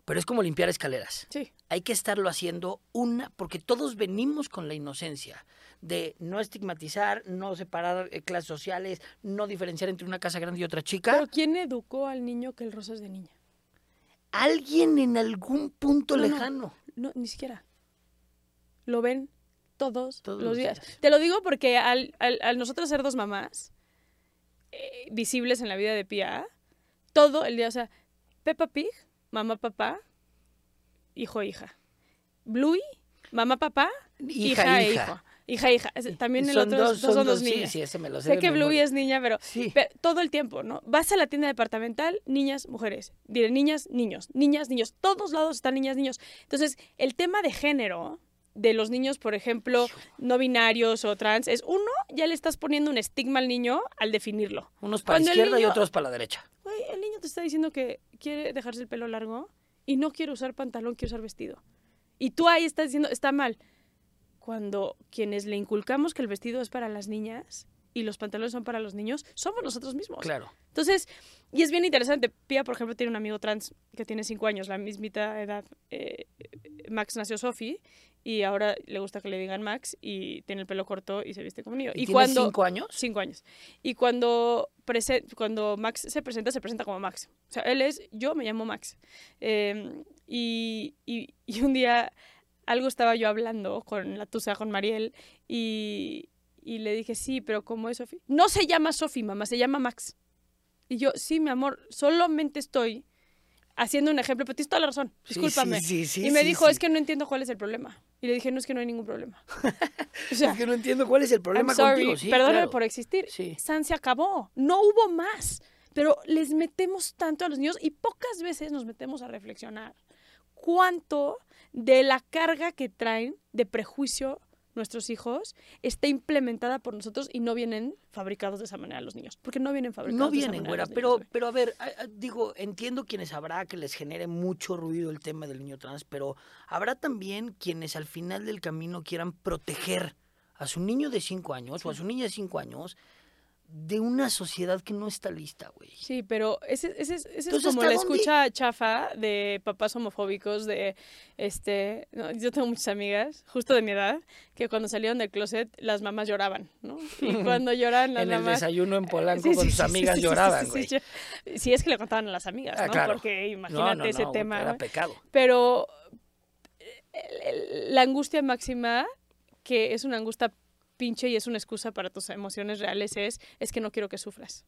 Pero es como limpiar escaleras. sí. Hay que estarlo haciendo una, porque todos venimos con la inocencia de no estigmatizar, no separar eh, clases sociales, no diferenciar entre una casa grande y otra chica. Pero ¿quién educó al niño que el rosa es de niña? Alguien en algún punto No, no. lejano. No, ni siquiera. Lo ven todos, Todos los días. días. Te lo digo porque al, al- al nosotros ser dos mamás eh, visibles en la vida de Pia, todo el día, o sea, Peppa Pig, mamá, papá, hijo, hija. Bluey, mamá, papá, hija, Hija, e hija. hijo. Hija, hija. También el Son otro dos, son, son dos dos, sí, niñas. sí, ese me lo sé. Sé que Bluey es niña, pero Sí. Pero todo el tiempo, ¿no? Vas a la tienda departamental, niñas, mujeres. Diré niñas, niños, niñas, niños. Todos lados están niñas, niños. Entonces, el tema de género de los niños, por ejemplo, no binarios o trans, es uno, ya le estás poniendo un estigma al niño al definirlo. Unos para la Cuando el izquierda y niño- otros para la derecha. Güey, el niño te está diciendo que quiere dejarse el pelo largo y no quiere usar pantalón, quiere usar vestido. Y tú ahí estás diciendo, está mal. Cuando quienes le inculcamos que el vestido es para las niñas y los pantalones son para los niños, somos nosotros mismos. Claro. Entonces, y es bien interesante. Pia, por ejemplo, tiene un amigo trans que tiene cinco años, la mismita edad. Eh, Max nació Sophie y ahora le gusta que le digan Max y tiene el pelo corto y se viste como niño. ¿Y, tiene cinco años? Cinco años. Y cuando, cuando Max se presenta, se presenta como Max. O sea, él es, yo me llamo Max. Y, y, y un día algo estaba yo hablando con la tusa, con Mariel, y, y le dije, sí, pero ¿cómo es Sofi? No se llama Sofi, mamá, se llama Max. Y yo, sí, mi amor, solamente estoy haciendo un ejemplo, pero tienes toda la razón, discúlpame. Sí, sí, y me dijo, es que no entiendo cuál es el problema. Y le dije, no, es que no hay ningún problema. O sea, es que no entiendo cuál es el problema contigo. Sí, perdóname por existir. San se acabó, no hubo más. Pero les metemos tanto a los niños y pocas veces nos metemos a reflexionar cuánto de la carga que traen de prejuicio nuestros hijos está implementada por nosotros y no vienen fabricados de esa manera los niños. Porque no vienen fabricados no vienen, de esa manera. pero, pero a ver, digo, entiendo quienes habrá que les genere mucho ruido el tema del niño trans, pero habrá también quienes al final del camino quieran proteger a su niño de 5 años o a su niña de 5 años de una sociedad que no está lista, güey. Sí, pero ese, ese, ese es como la escucha chafa de papás homofóbicos de, este, yo tengo muchas amigas, justo de mi edad, que cuando salieron del closet las mamás lloraban, ¿no? Y cuando lloran las en mamás... En el desayuno en Polanco con sus amigas lloraban, güey. Sí, es que le contaban a las amigas, ah, ¿no? Claro. Porque imagínate ese tema. Era pecado. Pero la angustia máxima, que es una angustia pinche y es una excusa para tus emociones reales es, es que no quiero que sufras.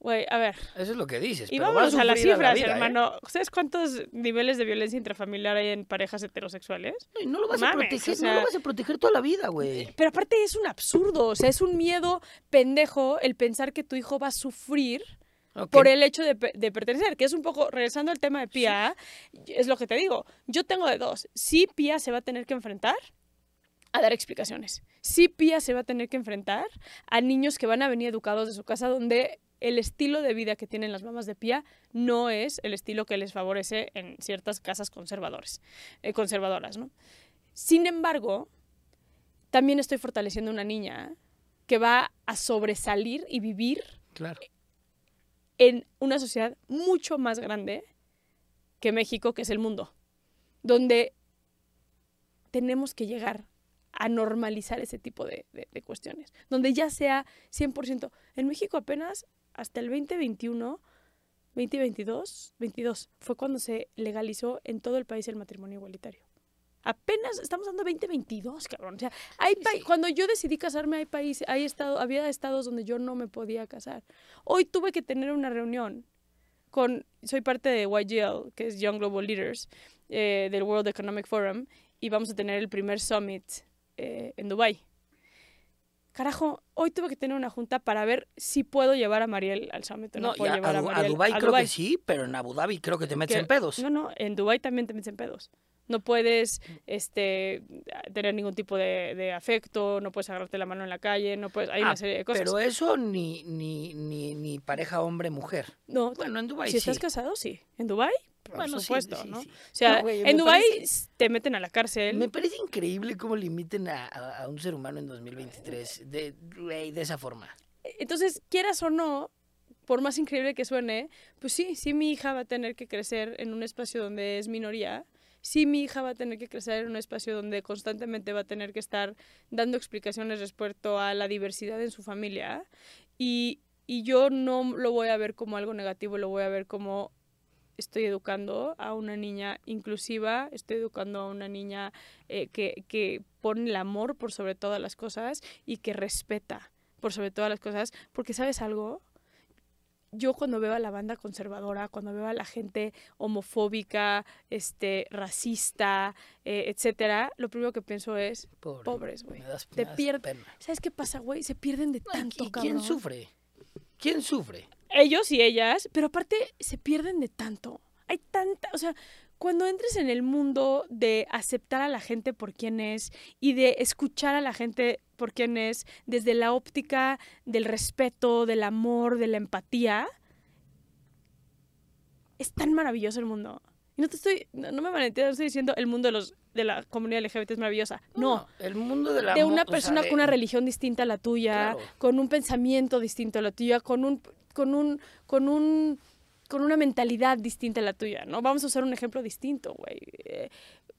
Güey, a ver. Eso es lo que dices. Y vámonos a, las cifras, ¿eh? hermano. ¿Sabes cuántos niveles de violencia intrafamiliar hay en parejas heterosexuales? No, no lo vas a proteger, no lo vas a proteger toda la vida, güey. Pero aparte es un absurdo, o sea, es un miedo pendejo el pensar que tu hijo va a sufrir por el hecho de, de, pertenecer, que es un poco, regresando al tema de Pia, es lo que te digo, yo tengo de dos, sí Pia se va a tener que enfrentar a dar explicaciones. Sí, Pía se va a tener que enfrentar a niños que van a venir educados de su casa donde el estilo de vida que tienen las mamás de Pía no es el estilo que les favorece en ciertas casas conservadores, eh, conservadoras. ¿no? Sin embargo, también estoy fortaleciendo una niña que va a sobresalir y vivir claro. en una sociedad mucho más grande que México, que es el mundo, donde tenemos que llegar a normalizar ese tipo de, de, cuestiones, donde ya sea 100%. En México apenas hasta el 2021, 2022, 22, fue cuando se legalizó en todo el país el matrimonio igualitario. Apenas estamos dando 2022, cabrón. O sea, hay cuando yo decidí casarme, hay países, hay estado, había estados donde yo no me podía casar. Hoy tuve que tener una reunión con, soy parte de YGL, que es Young Global Leaders, eh, del World Economic Forum, y vamos a tener el primer summit eh, en Dubai. Carajo, hoy tuve que tener una junta para ver si puedo llevar a Mariel al summit. No, puedo llevar a, a, Dubai creo que sí, pero en Abu Dhabi creo que te metes en pedos. No, no, en Dubai también te metes en pedos. No puedes este, tener ningún tipo de, afecto, no puedes agarrarte la mano en la calle, no puedes, hay una ah, serie de cosas. Pero eso ni, ni, ni, ni pareja hombre-mujer. No, bueno, en Dubai si sí. estás casado, sí. En Dubai por supuesto, ¿no? O sea, en Dubái te meten a la cárcel. Me parece increíble cómo limiten a, a, un ser humano en 2023 de, de esa forma. Entonces, quieras o no, por más increíble que suene, pues sí, sí mi hija va a tener que crecer en un espacio donde es minoría, sí mi hija va a tener que crecer en un espacio donde constantemente va a tener que estar dando explicaciones respecto a la diversidad en su familia y, y yo no lo voy a ver como algo negativo, lo voy a ver como estoy educando a una niña inclusiva, estoy educando a una niña eh, que, que pone el amor por sobre todas las cosas y que respeta por sobre todas las cosas, porque sabes algo, yo cuando veo a la banda conservadora, cuando veo a la gente homofóbica, este, racista, eh, etcétera, lo primero que pienso es pobres, güey. Te pierden. ¿Sabes qué pasa, güey? Se pierden de tanto, ¿Quién sufre? ¿Quién sufre? Ellos y ellas, pero aparte se pierden de tanto. Hay tanta, o sea, cuando entres en el mundo de aceptar a la gente por quien es y de escuchar a la gente por quien es, desde la óptica del respeto, del amor, de la empatía, es tan maravilloso el mundo. Y no te estoy, no, me malentiendas, no estoy diciendo el mundo de los de la comunidad LGBT es maravillosa. No, el mundo de la de una o sea, persona de- con una religión distinta a la tuya, Claro. con un pensamiento distinto a la tuya, con un con un con un con una mentalidad distinta a la tuya, ¿no? Vamos a usar un ejemplo distinto, güey. Eh,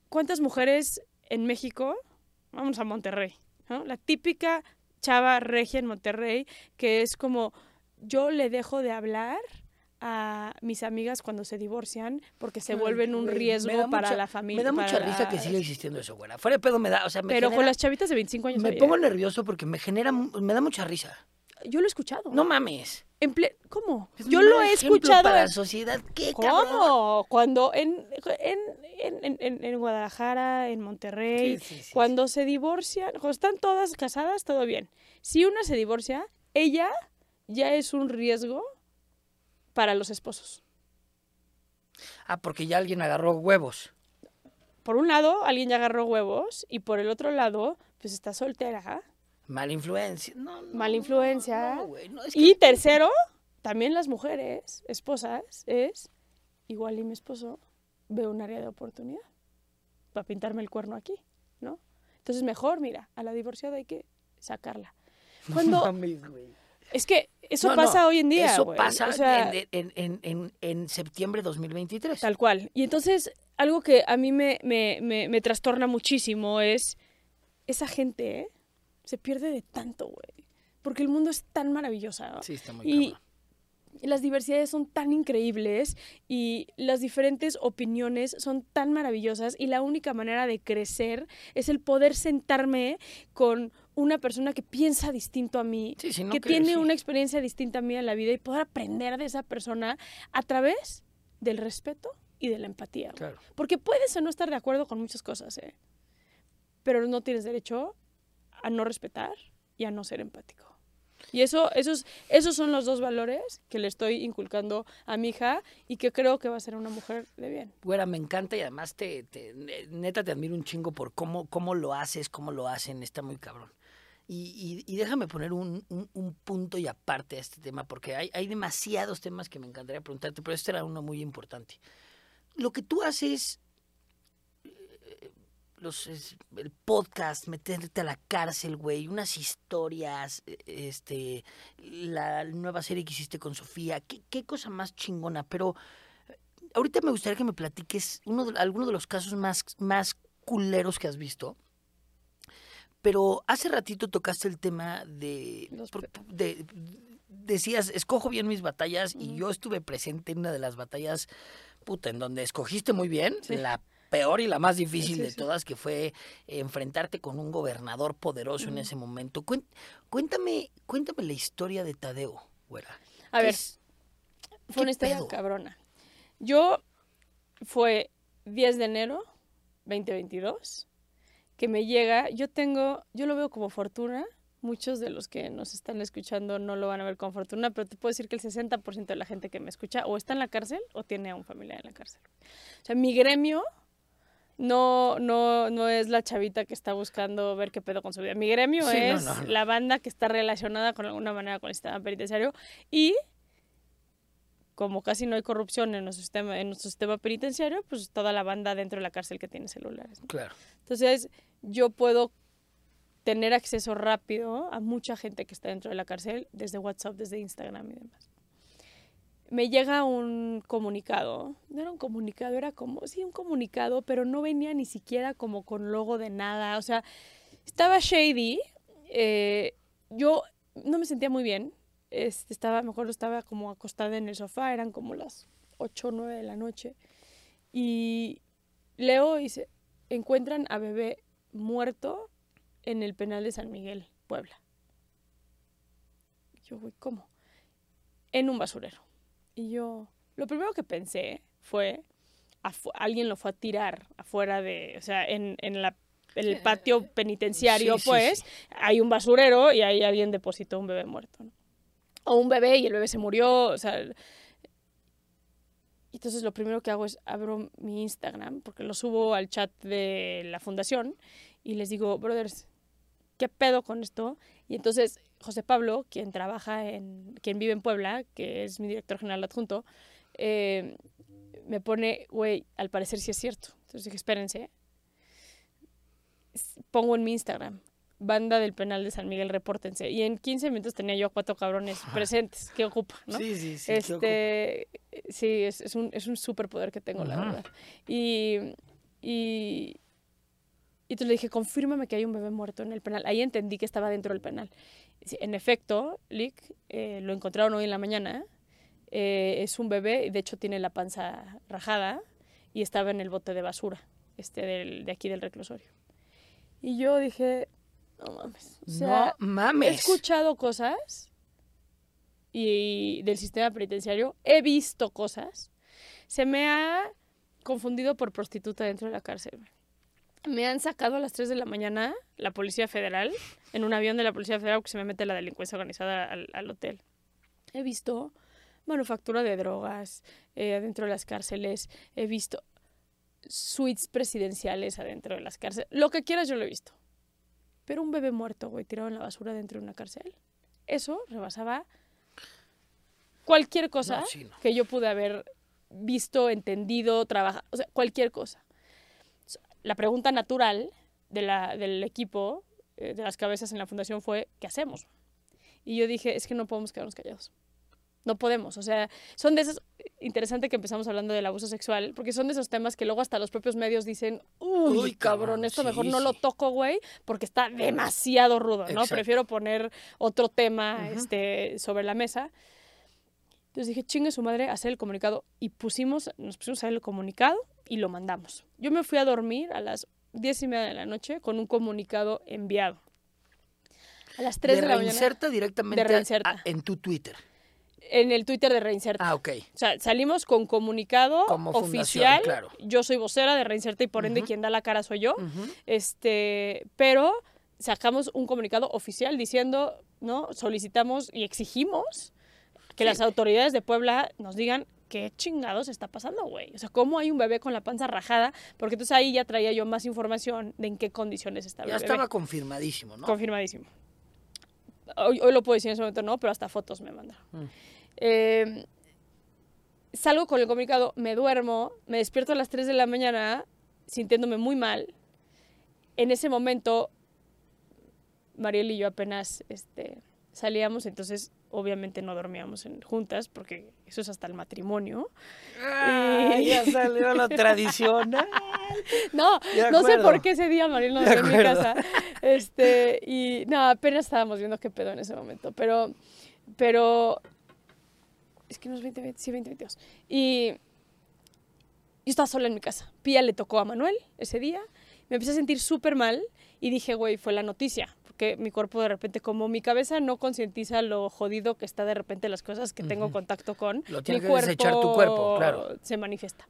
¿Cuántas mujeres en México? Vamos a Monterrey, ¿no? La típica chava regia en Monterrey que es como yo le dejo de hablar a mis amigas cuando se divorcian porque se vuelven un güey, riesgo para mucha- la familia. Me da mucha para risa que siga existiendo eso, güera. Fuera de pedo me da, o sea, me Pero con las chavitas de 25 años. Me pongo nervioso porque me genera, me da mucha risa. Yo lo he escuchado. No mames. En ple- ¿Cómo? Es Yo lo he escuchado. para en- la sociedad. ¿Qué, cabrón? ¿Cómo? Cuando en, en, en, en- en- en Guadalajara, en Monterrey, Sí, sí, sí, cuando se divorcian, cuando están todas casadas, todo bien. Si una se divorcia, ella ya es un riesgo para los esposos. Ah, porque ya alguien agarró huevos. Por un lado, alguien ya agarró huevos y por el otro lado, pues está soltera. Mala influencia. No, no, Mala influencia. no, güey, no, es que- Y tercero, también las mujeres, esposas, es igual y mi esposo ve un área de oportunidad para pintarme el cuerno aquí, ¿no? Entonces mejor, mira, a la divorciada hay que sacarla. Cuando mames, es que eso No, pasa no, hoy en día, Eso pasa O sea, en, en, en, en, en septiembre de 2023. Tal cual. Y entonces, algo que a mí me, me, me, me trastorna muchísimo es esa gente, ¿eh? Se pierde de tanto, güey. Porque el mundo es tan maravilloso. Sí, está muy Y cabrón. las diversidades son tan increíbles y las diferentes opiniones son tan maravillosas y la única manera de crecer es el poder sentarme con una persona que piensa distinto a mí, Sí, no que creo, tiene sí. una experiencia distinta a mí en la vida y poder aprender de esa persona a través del respeto y de la empatía. Claro. Porque puedes o no estar de acuerdo con muchas cosas, ¿eh? pero no tienes derecho a no respetar y a no ser empático. Y eso, esos, esos son los dos valores que le estoy inculcando a mi hija y que creo que va a ser una mujer de bien. Güera, me encanta y además te, te- neta te admiro un chingo por cómo, cómo lo haces, cómo lo hacen, está muy cabrón. Y, y- y déjame poner un, un- un punto y aparte a este tema, porque hay, hay demasiados temas que me encantaría preguntarte, pero este era uno muy importante. Lo que tú haces, los, el podcast, meterte a la cárcel, güey, unas historias, eh, este, la nueva serie que hiciste con Sofía, qué, qué cosa más chingona, pero ahorita me gustaría que me platiques uno de, alguno de los casos más, más culeros que has visto. Pero hace ratito tocaste el tema de, de- decías, escojo bien mis batallas y yo estuve presente en una de las batallas, puta, en donde escogiste muy bien, Sí. la peor y la más difícil Sí, de sí. todas, que fue enfrentarte con un gobernador poderoso en Ujú. ese momento. Cuéntame, cuéntame la historia de Tadeo, güera. A ¿Qué ver, es- fue una historia pedo? cabrona. Yo fue 10 de enero 2022 que me llega, yo tengo, yo lo veo como fortuna. Muchos de los que nos están escuchando no lo van a ver con fortuna, pero te puedo decir que el 60% de la gente que me escucha o está en la cárcel o tiene a un familiar en la cárcel. O sea, mi gremio no, no, no es la chavita que está buscando ver qué pedo con su vida. Mi gremio Sí, es no, no. la banda que está relacionada con alguna manera con el sistema penitenciario y como casi no hay corrupción en nuestro sistema, en nuestro sistema penitenciario, pues toda la banda dentro de la cárcel que tiene celulares. Claro. Entonces, yo puedo tener acceso rápido a mucha gente que está dentro de la cárcel, desde WhatsApp, desde Instagram y demás. Me llega un comunicado, no era un comunicado, era como, sí, un comunicado, pero no venía ni siquiera como con logo de nada, o sea, estaba shady, eh, yo no me sentía muy bien, este, estaba, me acuerdo, estaba como acostada en el sofá, eran como las 8 o 9 de la noche, y leo y dice, encuentran a bebé muerto en el penal de San Miguel, Puebla. Yo, güey, ¿cómo? En un basurero. Y yo, lo primero que pensé fue, alguien lo fue a tirar afuera de, o sea, en, en la, en el patio penitenciario, sí, sí, pues, sí. hay un basurero y ahí alguien depositó un bebé muerto, ¿no? O un bebé y el bebé se murió, o sea... y Entonces lo primero que hago es abro mi Instagram, porque lo subo al chat de la fundación, y les digo, brothers, ¿qué pedo con esto? Y entonces José Pablo, quien trabaja en, quien vive en Puebla, que es mi director general adjunto, eh, me pone, güey, al parecer sí es cierto. Entonces dije, espérense. pongo en mi Instagram. Banda del penal de San Miguel, repórtense. Y en 15 minutos tenía yo a cuatro cabrones presentes. ¿Qué ocupa? ¿no? Sí, sí, sí. Este, sí, es, es, un, es un superpoder que tengo, la verdad. Y, y, y entonces le dije, confírmame que hay un bebé muerto en el penal. Ahí entendí que estaba dentro del penal. En efecto, Lick, eh, lo encontraron hoy en la mañana. Eh, es un bebé, y de hecho tiene la panza rajada y estaba en el bote de basura este del, de aquí del reclusorio. Y yo dije, no mames. O sea, no He mames. escuchado cosas y del sistema penitenciario, he visto cosas. Se me ha confundido por prostituta dentro de la cárcel. Me han sacado a las 3 de la mañana la Policía Federal, en un avión de la Policía Federal, que se me mete la delincuencia organizada al, al hotel. He visto manufactura de drogas eh, adentro de las cárceles, he visto suites presidenciales adentro de las cárceles. Lo que quieras yo lo he visto. Pero un bebé muerto, güey, tirado en la basura dentro de una cárcel. Eso rebasaba cualquier cosa No, sí, no. que yo pude haber visto, entendido, trabajado, o sea, cualquier cosa. La pregunta natural de la, del equipo, eh, de las cabezas en la fundación fue, ¿qué hacemos? Y yo dije, es que no podemos quedarnos callados. No podemos, o sea, son de esos, interesante que empezamos hablando del abuso sexual, porque son de esos temas que luego hasta los propios medios dicen, uy, Uy, cabrón, cabrón, esto sí, mejor no lo sí. toco, güey, porque está demasiado rudo, ¿no? Exacto. Prefiero poner otro tema este, sobre la mesa. Entonces dije, chingue su madre, hacer el comunicado. Y pusimos, nos pusimos a hacer el comunicado y lo mandamos. Yo me fui a dormir a las diez y media de la noche con un comunicado enviado. A las 3 de de, la mañana. reinserta directamente De Reinserta. a- en tu Twitter. En el Twitter de Reinserta. Ah, ok. O sea, salimos con comunicado Como oficial. claro. Yo soy vocera de Reinserta y por ende quien da la cara soy yo. Este, pero sacamos un comunicado oficial diciendo, ¿no? Solicitamos y exigimos que Sí. las autoridades de Puebla nos digan qué chingados está pasando, güey. O sea, cómo hay un bebé con la panza rajada, porque entonces ahí ya traía yo más información de en qué condiciones estaba Ya el bebé. estaba confirmadísimo, ¿no? Confirmadísimo. Hoy, hoy lo puedo decir en ese momento, no, pero hasta fotos me mandaron. Mm. Eh, salgo con el comunicado, me duermo, me despierto a las 3 de la mañana sintiéndome muy mal. En ese momento, Mariel y yo apenas este, salíamos, entonces obviamente no dormíamos en- juntas, porque eso es hasta el matrimonio. Ah, Y- ya salió lo tradicional. No, no sé por qué ese día Mariel no en mi casa. Este, y no, apenas estábamos viendo qué pedo en ese momento. Pero, pero, es que no es 2020, sí, 2022. Y yo estaba sola en mi casa. Pía le tocó a Manuel ese día. Me empecé a sentir súper mal y dije, güey, fue la noticia. Porque mi cuerpo de repente, como mi cabeza no concientiza lo jodido que está de repente las cosas que tengo Ujú. contacto con, Lo mi que desechar tu cuerpo, claro. se manifiesta.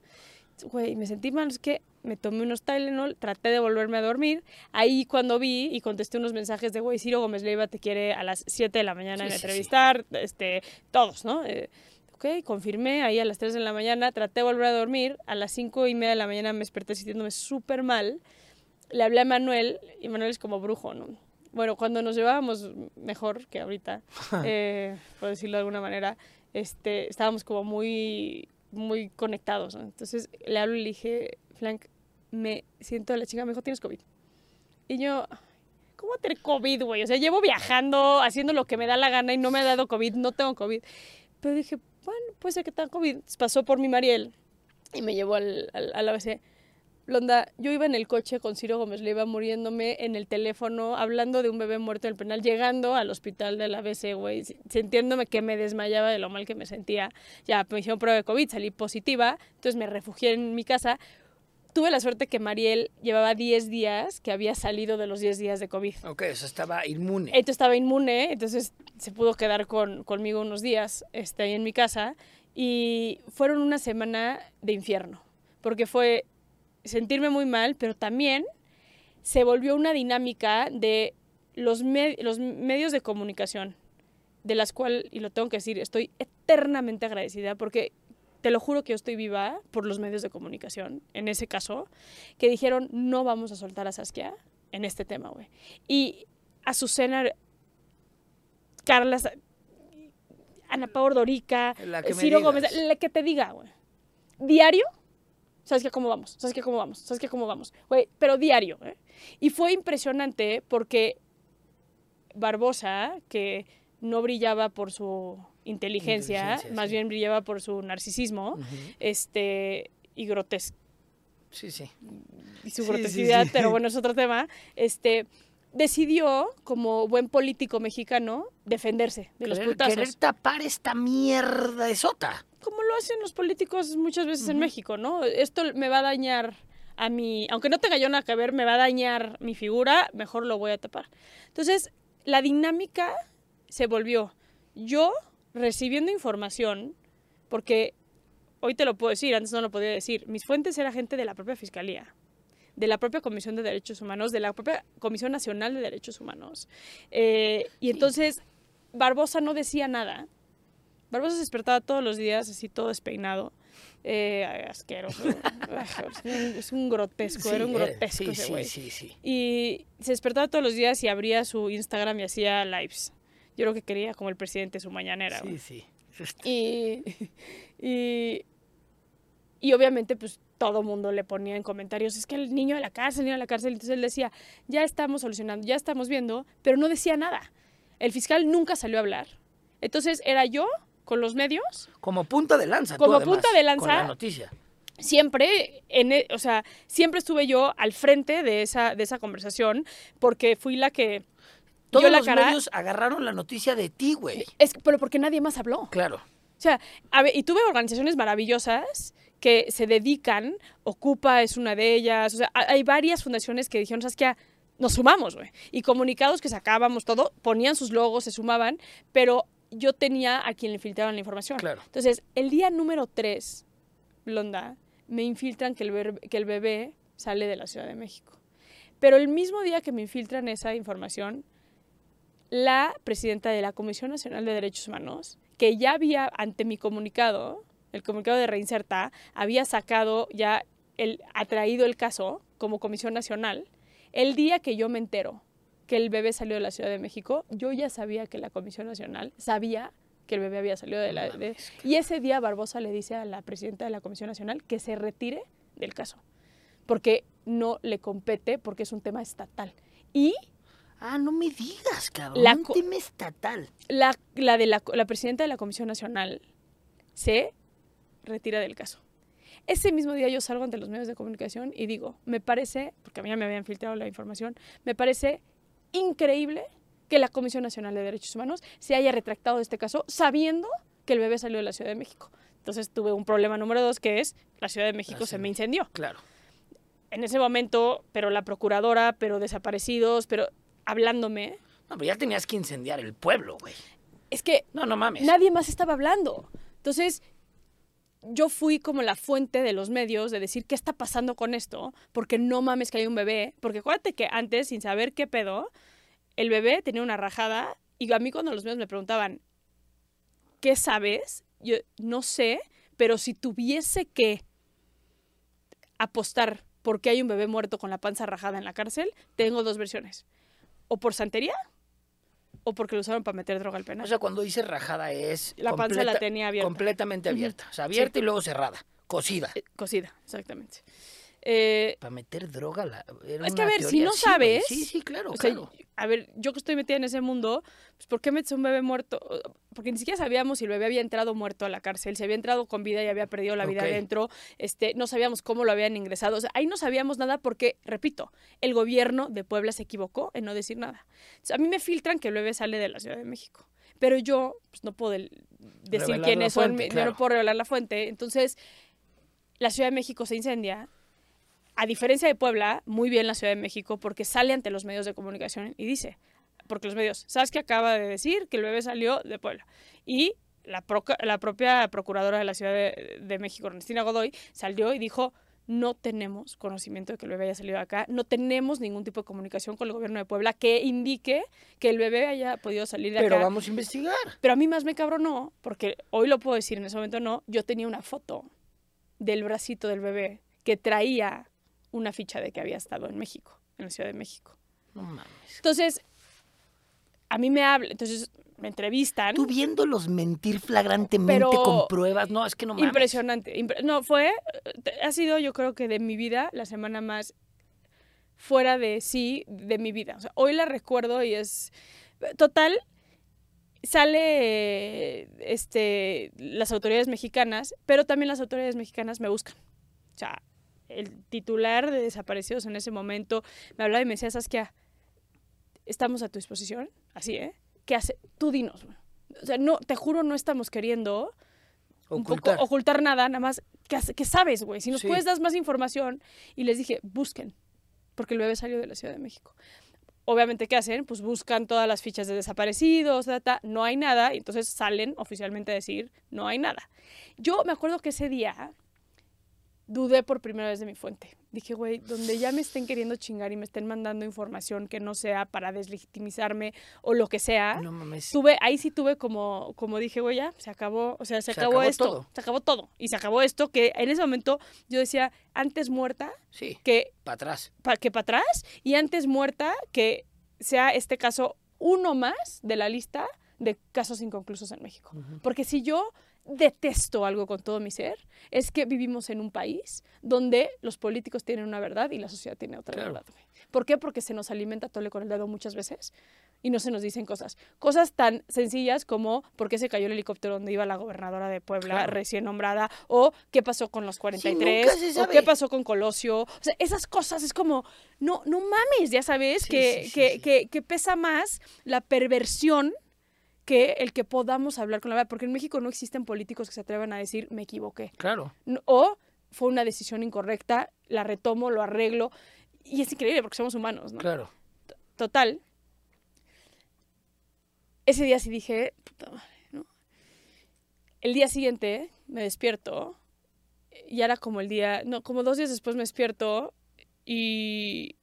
Güey, me sentí mal, es que me tomé unos Tylenol, traté de volverme a dormir. Ahí cuando vi y contesté unos mensajes de, güey, Ciro Gómez Leiva te quiere a las 7 de la mañana Sí, en sí, sí. entrevistar, este, todos, ¿no? Eh, ok, confirmé ahí a las 3 de la mañana, traté de volver a dormir, a las 5 y media de la mañana me desperté sintiéndome súper mal. Le hablé a Manuel y Manuel es como brujo, ¿no? Bueno, cuando nos llevábamos mejor que ahorita, eh, por decirlo de alguna manera, este, estábamos como muy, muy conectados, ¿no? Entonces le hablo y le dije, Frank, me siento la chica, me dijo, tienes COVID. Y yo, ¿cómo tener COVID, güey? O sea, llevo viajando, haciendo lo que me da la gana y no me ha dado COVID, no tengo COVID. Pero dije, bueno, puede ser que tenga COVID. Pasó por mi Mariel y me llevó al, al, al ABC. Blonda, yo iba en el coche con Ciro Gómez Leiva muriéndome en el teléfono, hablando de un bebé muerto en el penal, llegando al hospital del ABC, güey, sintiéndome que me desmayaba de lo mal que me sentía. Ya me hicieron prueba de COVID, salí positiva, entonces me refugié en mi casa. Tuve la suerte que Mariel llevaba 10 días, que había salido de los 10 días de COVID. Ok, eso estaba inmune. Entonces estaba inmune, entonces se pudo quedar con, conmigo unos días este, ahí en mi casa y fueron una semana de infierno, porque fue sentirme muy mal, pero también se volvió una dinámica de los, me- los medios de comunicación, de las cuales, y lo tengo que decir, estoy eternamente agradecida, porque te lo juro que yo estoy viva por los medios de comunicación, en ese caso, que dijeron, no vamos a soltar a Saskia en este tema, güey. Y Azucena, Carla, Ana Paula Dorica, Ciro. Gómez, la que te diga, güey. Diario ¿Sabes qué? ¿Cómo vamos? ¿Sabes qué? ¿Cómo vamos? ¿Sabes qué? ¿Cómo vamos? Güey, pero diario. ¿eh? Y fue impresionante porque Barbosa, que no brillaba por su inteligencia, Inteligencia, más sí. bien brillaba por su narcisismo, este, y grotes Sí, sí. y su Sí, grotesquidad, sí. pero bueno, es otro tema, este, decidió, como buen político mexicano, defenderse de los putazos. querer tapar esta mierda de sota. Como lo hacen los políticos muchas veces en Ujú. México, ¿no? Esto me va a dañar a mi, aunque no tenga yo nada que ver, me va a dañar mi figura, mejor lo voy a tapar. Entonces, la dinámica se volvió yo recibiendo información, porque hoy te lo puedo decir, antes no lo podía decir, mis fuentes era gente de la propia Fiscalía, de la propia Comisión de Derechos Humanos, de la propia Comisión Nacional de Derechos Humanos. Eh, y entonces, Barbosa no decía nada. Barbosa se despertaba todos los días así todo despeinado. Eh, asqueroso. es un grotesco, era un eh, grotesco sí, ese güey. sí. Y se despertaba todos los días y abría su Instagram y hacía lives. Yo creo que quería como el presidente su mañanera. Sí, sí. Y, y, y obviamente, pues todo mundo le ponía en comentarios, es que el niño de la cárcel, el niño de la cárcel. Entonces él decía, ya estamos solucionando, ya estamos viendo, pero no decía nada. El fiscal nunca salió a hablar. Entonces era yo con los medios, Como punta de lanza. tú, Como además, punta de lanza. Con la noticia. siempre, en, e- o sea, siempre estuve yo al frente de esa, de esa conversación, porque fui la que... Todos la los cara, medios agarraron la noticia de ti, güey. es, pero porque nadie más habló. Claro. O sea, a ver, y tuve organizaciones maravillosas que se dedican, Ocupa es una de ellas, o sea, ha- hay varias fundaciones que dijeron, ¿sabes qué? Nos sumamos, güey. Y comunicados que sacábamos todo, ponían sus logos, se sumaban, pero yo tenía a quien le filtraban la información. Claro. Entonces, el día número 3, Blonda, me infiltran que el, ver- que el bebé sale de la Ciudad de México. Pero el mismo día que me infiltran esa información, la presidenta de la Comisión Nacional de Derechos Humanos, que ya había ante mi comunicado, el comunicado de Reinserta, había sacado ya, el, ha traído el caso como Comisión Nacional, el día que yo me entero que el bebé salió de la Ciudad de México, yo ya sabía que la Comisión Nacional sabía que el bebé había salido de la... De- y ese día Barbosa le dice a la presidenta de la Comisión Nacional que se retire del caso, porque no le compete, porque es un tema estatal. Y Ah, no me digas, cabrón. La un tema estatal. la, la de la, la presidenta de la Comisión Nacional se retira del caso. Ese mismo día yo salgo ante los medios de comunicación y digo, me parece, porque a mí ya me habían filtrado la información, me parece increíble que la Comisión Nacional de Derechos Humanos se haya retractado de este caso sabiendo que el bebé salió de la Ciudad de México. Entonces tuve un problema número dos que es la Ciudad de México se Ciudad. me incendió. Claro. En ese momento, pero la procuradora, pero desaparecidos, pero hablándome, No, pero ya tenías que incendiar el pueblo, güey. es que No, no mames. nadie más estaba hablando. Entonces, yo fui como la fuente de los medios de decir qué está pasando con esto, porque no mames que hay un bebé, porque acuérdate que antes, sin saber qué pedo, el bebé tenía una rajada y a mí cuando los medios me preguntaban, ¿qué sabes? Yo no sé, pero si tuviese que apostar porque hay un bebé muerto con la panza rajada en la cárcel, tengo dos versiones. O por santería o porque lo usaron para meter droga al penal. O sea, cuando dice rajada es. La panza la tenía abierta. Completamente abierta. O sea, abierta y luego cerrada. Cocida. Eh, Cocida, exactamente. Eh, Para meter droga. La, Es que, a ver, si no güey. sabes, Sí, sí, claro, o sea, claro. a ver, yo que estoy metida en ese mundo, pues ¿por qué metes a un bebé muerto? Porque ni siquiera sabíamos si el bebé había entrado muerto a la cárcel, si había entrado con vida y había perdido la vida Ok. adentro, este, no sabíamos cómo lo habían ingresado. O sea, ahí no sabíamos nada porque, repito, el gobierno de Puebla se equivocó en no decir nada. A mí me filtran que el bebé sale de la Ciudad de México. Pero yo pues, no puedo decir Revelar quiénes son, fuente, yo claro. no puedo revelar la fuente. Entonces, la Ciudad de México se incendia. A diferencia de Puebla, muy bien la Ciudad de México porque sale ante los medios de comunicación y dice, porque los medios, ¿sabes qué acaba de decir? Que el bebé salió de Puebla. Y la, propia procuradora de la Ciudad de, de México, Ernestina Godoy, salió y dijo, no tenemos conocimiento de que el bebé haya salido de acá, no tenemos ningún tipo de comunicación con el gobierno de Puebla que indique que el bebé haya podido salir de Pero acá. vamos a investigar. Pero a mí más me cabronó, porque hoy lo puedo decir, en ese momento no, yo tenía una foto del bracito del bebé que traía una ficha de que había estado en México, en la Ciudad de México. No mames. Entonces, a mí me habla, entonces me entrevistan. Tú viéndolos mentir flagrantemente Pero- con pruebas, no, es que no mames. Impresionante. impre- no, fue, ha sido yo creo que de mi vida la semana más fuera de sí de mi vida. O sea, hoy la recuerdo y es total. Sale este, las autoridades mexicanas, pero también las autoridades mexicanas me buscan. O sea, el titular de desaparecidos en ese momento me hablaba y me decía, Saskia, estamos a tu disposición, así, ¿eh? ¿Qué hace? Tú dinos. güey". O sea, no, te juro, no estamos queriendo Ocultar. poco ocultar nada, nada más que sabes, güey. Si nos Sí. puedes dar más información. Y les dije, busquen, porque el bebé salió de la Ciudad de México. Obviamente, ¿qué hacen? Pues buscan todas las fichas de desaparecidos, data, no hay nada, y entonces salen oficialmente a decir, no hay nada. Yo me acuerdo que ese día dudé por primera vez de mi fuente. Dije, güey, donde ya me estén queriendo chingar y me estén mandando información que no sea para deslegitimizarme o lo que sea, No mames. tuve, ahí sí tuve como, como dije, güey, ya, se acabó, o sea, se, Se acabó, acabó esto, todo. se acabó todo. Y se acabó esto que en ese momento yo decía, antes muerta Sí, que para atrás. para que para atrás y antes muerta que sea este caso uno más de la lista de casos inconclusos en México. Porque si yo detesto algo con todo mi ser, es que vivimos en un país donde los políticos tienen una verdad y la sociedad tiene otra Claro. verdad. ¿Por qué? Porque se nos alimenta tole con el dedo muchas veces y no se nos dicen cosas. Cosas tan sencillas como por qué se cayó el helicóptero donde iba la gobernadora de Puebla Claro. recién nombrada o qué pasó con los 43 nunca se o qué pasó con Colosio. O sea, esas cosas es como, no, no mames, ya sabes, Sí, que, sí, sí, que, sí. Que, que pesa más la perversión que el que podamos hablar con la verdad. Porque en México no existen políticos que se atrevan a decir, me equivoqué. Claro. O fue una decisión incorrecta, la retomo, lo arreglo. Y es increíble porque somos humanos, ¿no? Claro. Total. Ese día sí dije, puta madre, ¿no? El día siguiente me despierto y era como el día, no, como dos días después me despierto y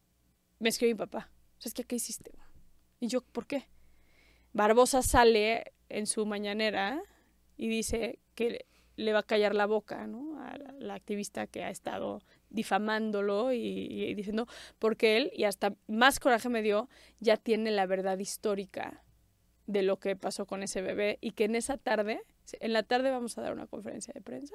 me escribe mi papá. ¿Sabes qué? ¿Qué hiciste? Y yo, ¿por qué? Barbosa sale en su mañanera y dice que le va a callar la boca, ¿no? A la, activista que ha estado difamándolo y, y diciendo, porque él, y hasta más coraje me dio, ya tiene la verdad histórica de lo que pasó con ese bebé y que en esa tarde, en la tarde vamos a dar una conferencia de prensa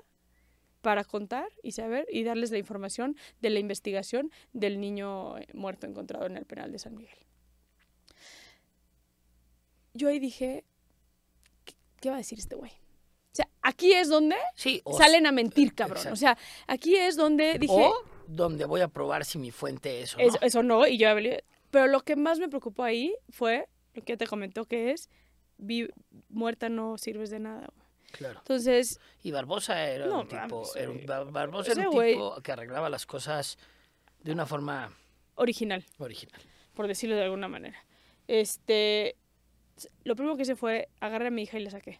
para contar y saber y darles la información de la investigación del niño muerto encontrado en el penal de San Miguel. Yo ahí dije, ¿qué, qué va a decir este güey? O sea, aquí es donde Sí, o, salen a mentir, cabrón. exacto. O sea, aquí es donde dije, o donde voy a probar si mi fuente es o no. eso, eso no, y yo. Pero lo que más me preocupó ahí fue lo que te comentó que es, vi- muerta no sirves de nada. güey. Claro. Entonces, Y Barbosa era No, un tipo, era un- Barbosa era un tipo que arreglaba las cosas de una forma original, original. por decirlo de alguna manera. Este, lo primero que hice fue agarré a mi hija y la saqué.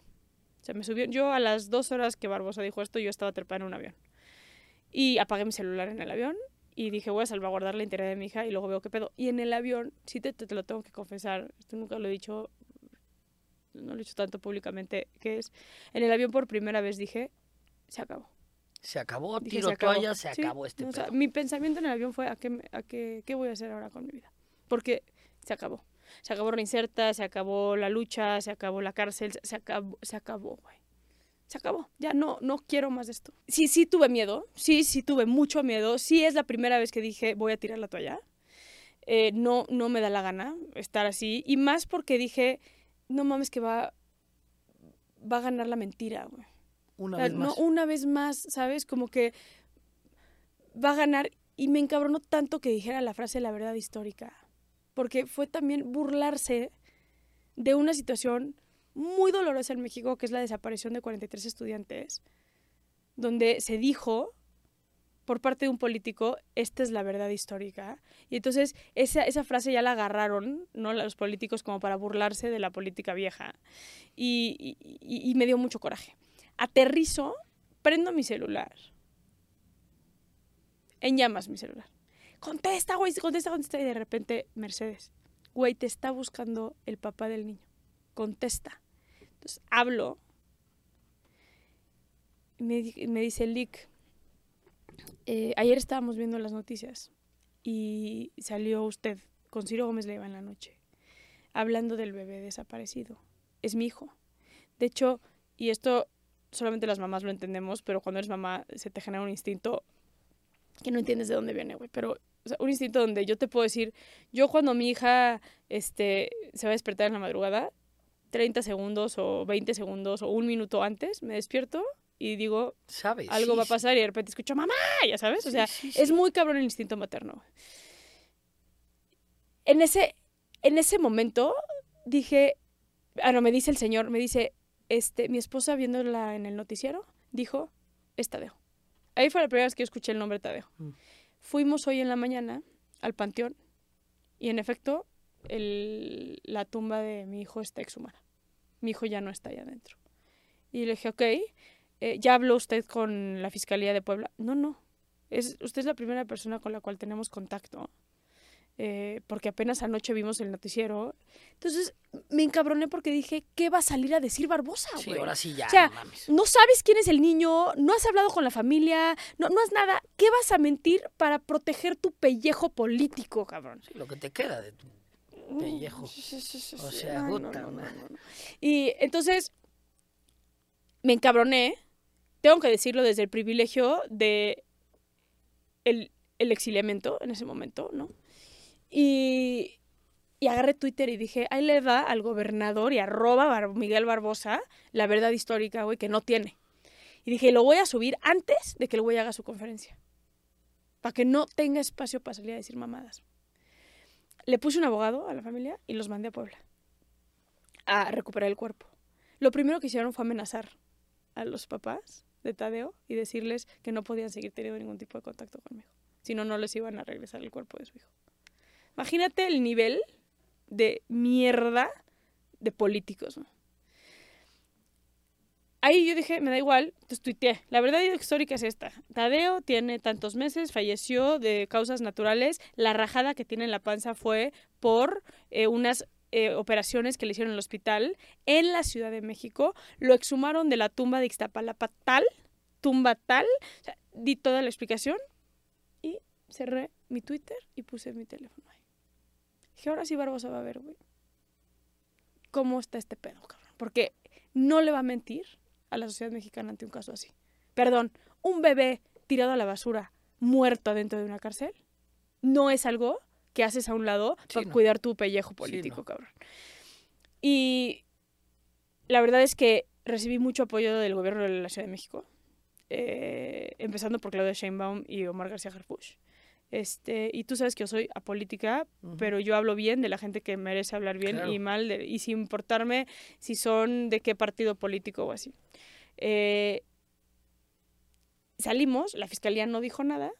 O sea, me subió, yo a las dos horas que Barbosa dijo esto, yo estaba trepada en un avión. Y apagué mi celular en el avión y dije, voy a salvaguardar la integridad de mi hija y luego veo qué pedo. Y en el avión, sí te, te- te lo tengo que confesar, esto nunca lo he dicho, no lo he dicho tanto públicamente, que es, en el avión por primera vez dije, se acabó. Se acabó, Dije, tiro se acabó. toalla, se Sí, acabó este o sea, pedo. mi pensamiento en el avión fue, ¿a, qué, a qué, qué voy a hacer ahora con mi vida? Porque se acabó. Se acabó Reinserta, se acabó la lucha, se acabó la cárcel, se- acabó, se acabó, güey. Se acabó. Ya no, no quiero más de esto. Sí, sí tuve miedo. Sí, sí tuve mucho miedo. Sí es la primera vez que dije, voy a tirar la toalla. Eh, no, no me da la gana estar así. Y más porque dije, no mames que va, va a ganar la mentira, güey. Una O sea, vez no, más. una vez más, ¿sabes? Como que va a ganar. Y me encabronó tanto que dijera la frase la verdad histórica. Porque fue también burlarse de una situación muy dolorosa en México, que es la desaparición de 43 estudiantes, donde se dijo por parte de un político, esta es la verdad histórica. Y entonces esa, frase ya la agarraron, ¿no? Los políticos como para burlarse de la política vieja. Y- y me dio mucho coraje. Aterrizo, prendo mi celular. En llamas mi celular. Contesta, güey, contesta, contesta. Y de repente, Mercedes, güey, te está buscando el papá del niño. Contesta. Entonces hablo. y Me, me dice Lick, eh, ayer estábamos viendo las noticias y salió usted con Ciro Gómez Leiva en la noche, hablando del bebé desaparecido. es mi hijo. De hecho, y esto solamente las mamás lo entendemos, pero cuando eres mamá se te genera un instinto que no entiendes de dónde viene, güey. Pero sea, un instinto donde yo te puedo decir, yo cuando mi hija este, se va a despertar en la madrugada, 30 segundos o 20 segundos o un minuto antes, me despierto y digo, ¿Sabes? algo Sí, va a pasar y de repente escucho mamá, ya sabes, o sea, sí, es muy cabrón el instinto materno. En ese, en ese momento dije, ah, no, me dice el señor, me dice, este, mi esposa viéndola en el noticiero, dijo, es Tadeo. Ahí fue la primera vez que yo escuché el nombre Tadeo. Mm. Fuimos hoy en la mañana al panteón y en efecto la tumba de mi hijo está exhumada. Mi hijo ya no está allá adentro. Y le dije, ok, eh, ¿ya habló usted con la Fiscalía de Puebla? No, no. Es, usted es la primera persona con la cual tenemos contacto. Eh, porque apenas anoche vimos el noticiero. Entonces me encabroné porque dije, ¿qué va a salir a decir Barbosa, Sí, güey? ahora sí ya, O sea, no mames. no sabes quién es el niño, no has hablado con la familia, no, no has nada. ¿Qué vas a mentir para proteger tu pellejo político, cabrón? Sí, lo que te queda de tu pellejo. O sea, no. Y entonces me encabroné, tengo que decirlo desde el privilegio de el, el exiliamiento en ese momento, ¿no? Y, y agarré Twitter y dije, ahí le va al gobernador y arroba Bar- Miguel Barbosa la verdad histórica, güey, que no tiene. Y dije, lo voy a subir antes de que el güey haga su conferencia. Para que no tenga espacio para salir a decir mamadas. Le puse un abogado a la familia y los mandé a Puebla a recuperar el cuerpo. Lo primero que hicieron fue amenazar a los papás de Tadeo y decirles que no podían seguir teniendo ningún tipo de contacto conmigo. Si no, no les iban a regresar el cuerpo de su hijo. Imagínate el nivel de mierda de políticos. Ahí yo dije, me da igual, entonces tuiteé. La verdad histórica es esta. Tadeo tiene tantos meses, falleció de causas naturales. La rajada que tiene en la panza fue por eh, unas eh, operaciones que le hicieron en el hospital en la Ciudad de México. Lo exhumaron de la tumba de Ixtapalapa tal, tumba tal. O sea, di toda la explicación y cerré mi Twitter y puse mi teléfono ahí. Dije, ahora sí Barbosa va a ver, güey. ¿Cómo está este pedo, cabrón? Porque no le va a mentir a la sociedad mexicana ante un caso así. Perdón, un bebé tirado a la basura, muerto adentro de una cárcel, no es algo que haces a un lado Sí, para no. cuidar tu pellejo político, no. cabrón. Y la verdad es que recibí mucho apoyo del gobierno de la Ciudad de México, eh, empezando por Claudia Sheinbaum y Omar García Harfuch. Este, y tú sabes que yo soy apolítica, Ujú. pero yo hablo bien de la gente que merece hablar bien Claro. y mal, de- y sin importarme si son de qué partido político o así. Eh, salimos, la fiscalía no dijo nada,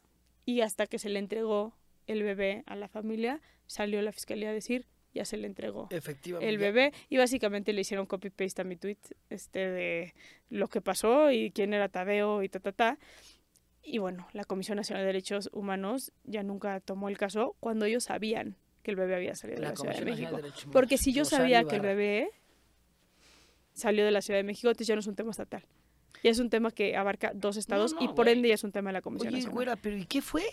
y hasta que se le entregó el bebé a la familia, salió la fiscalía a decir, ya se le entregó Efectivamente. el bebé y básicamente le hicieron copy paste a mi tweet este de lo que pasó y quién era Tadeo y ta ta ta y bueno la Comisión Nacional de Derechos Humanos ya nunca tomó el caso cuando ellos sabían que el bebé había salido de La la Ciudad de México de Derechos porque si yo Rosario sabía que el bebé salió de la Ciudad de México entonces ya no es un tema estatal ya es un tema que abarca dos estados no, y por güey. ende ya es un tema de la Comisión Oye, Nacional güera, pero ¿y qué fue?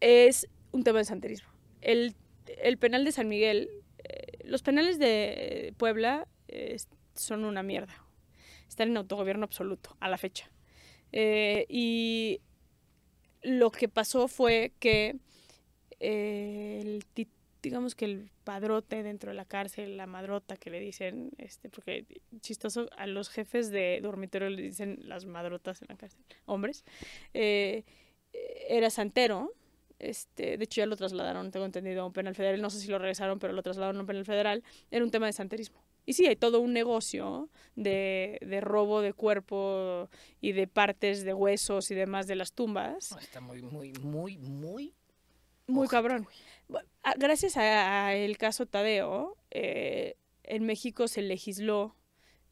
es un tema de santerismo. El, el penal de San Miguel, eh, los penales de Puebla eh, son una mierda. Están en autogobierno absoluto a la fecha. Eh, y lo que pasó fue que eh, el digamos que el padrote dentro de la cárcel, la madrota que le dicen, este, porque chistoso, a los jefes de dormitorio le dicen las madrotas en la cárcel, hombres, eh, era santero, este, de hecho ya lo trasladaron, tengo entendido, a un penal federal, no sé si lo regresaron, pero lo trasladaron a un penal federal, era un tema de santerismo. Y sí, hay todo un negocio de, de robo de cuerpo y de partes de huesos y demás de las tumbas. Está muy, muy, muy, muy. Muy cabrón. Gracias a, a el caso Tadeo, eh, en México se legisló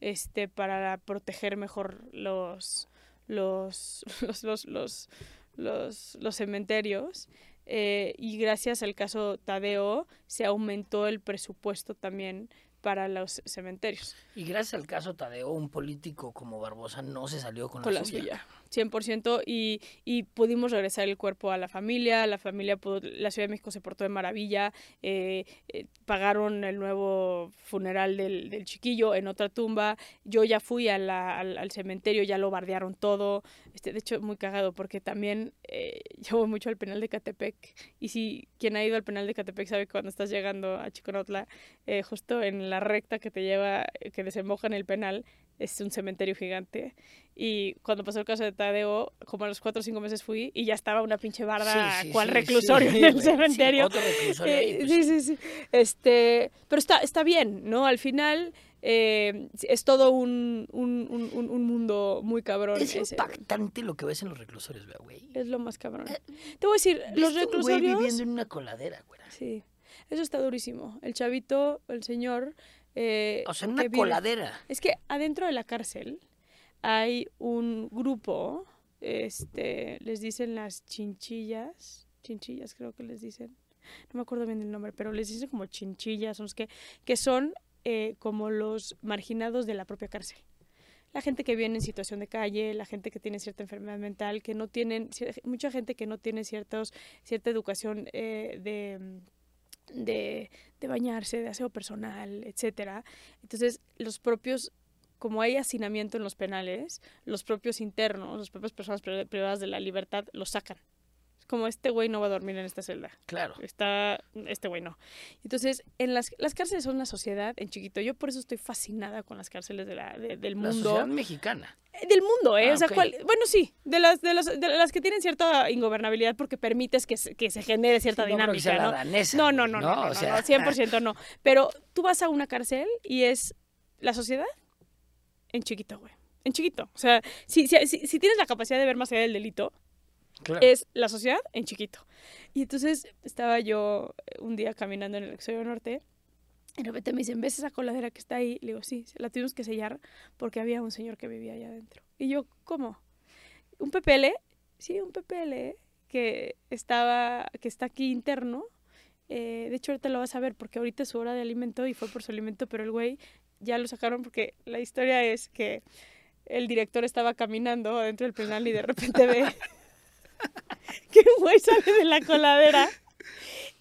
este para proteger mejor los los los los los, los, los cementerios eh, y gracias al caso Tadeo se aumentó el presupuesto también para los cementerios Y gracias al caso Tadeo, un político como Barbosa no se salió con, con la, suya. suya. 100% y, y pudimos regresar el cuerpo a la familia, la familia la Ciudad de México se portó de maravilla, eh, eh, pagaron el nuevo funeral del, del, chiquillo en otra tumba, yo ya fui al, cementerio, ya lo bardearon todo, este, de hecho muy cagado porque también eh, mucho al penal de Catepec y si quien ha ido al penal de Catepec sabe que cuando estás llegando a Chiconotla, eh, justo en la recta que te lleva, que desemboca en el penal, es un cementerio gigante. Y cuando pasó el caso de Tadeo, como a los cuatro o cinco meses fui y ya estaba una pinche barda, sí, sí, cual sí, reclusorio en el cementerio. otro reclusorio ahí, pues. Sí, sí, sí. Este, pero está, está bien, ¿no? Al final eh, es todo un, un, un, un, mundo muy cabrón. Es ese, impactante lo que ves en los reclusorios, güey. Es lo más cabrón. Eh, Te voy a decir, los reclusorios... viviendo en una coladera, güey. Sí, eso está durísimo. El chavito, el señor... Eh, o sea, una coladera. Es que adentro de la cárcel hay un grupo, este, les dicen las chinchillas, chinchillas creo que les dicen, no me acuerdo bien el nombre, pero les dicen como chinchillas, son los que, que son eh, como los marginados de la propia cárcel. La gente que viene en situación de calle, la gente que tiene cierta enfermedad mental, que no tienen, mucha gente que no tiene ciertos, cierta educación eh, de, de, de, bañarse, de aseo personal, etcétera. Entonces, los propios, como hay hacinamiento en los penales, los propios internos, las propias personas privadas de la libertad, los sacan como este güey no va a dormir en esta celda. Claro. Está, este güey no. Entonces, en las, las cárceles son una sociedad en chiquito. Yo por eso estoy fascinada con las cárceles de la, de, del mundo. La sociedad mexicana. Del mundo, ¿eh? Ah, o sea, okay. ¿cuál? bueno, sí, de las, de, las, de las que tienen cierta ingobernabilidad porque permites que se, que se genere cierta sí, dinámica, no, ¿no? Danesa, no, no, no, no, no, no, o sea... no, 100% no. Pero tú vas a una cárcel y es la sociedad en chiquito, güey. En chiquito. O sea, si, si, si, si tienes la capacidad de ver más allá del delito, Es la sociedad en chiquito. Y entonces estaba yo un día caminando en el exterior norte y de repente me dicen, ¿ves esa coladera que está ahí? Le digo, sí, la tuvimos que sellar porque había un señor que vivía allá adentro. Y yo, ¿cómo? ¿Un PPL? Sí, un PPL que estaba, que está aquí interno. Eh, de hecho, ahorita lo vas a ver porque ahorita es su hora de alimento y fue por su alimento, pero el güey ya lo sacaron porque la historia es que el director estaba caminando adentro del penal y de repente ve que un güey sale de la coladera.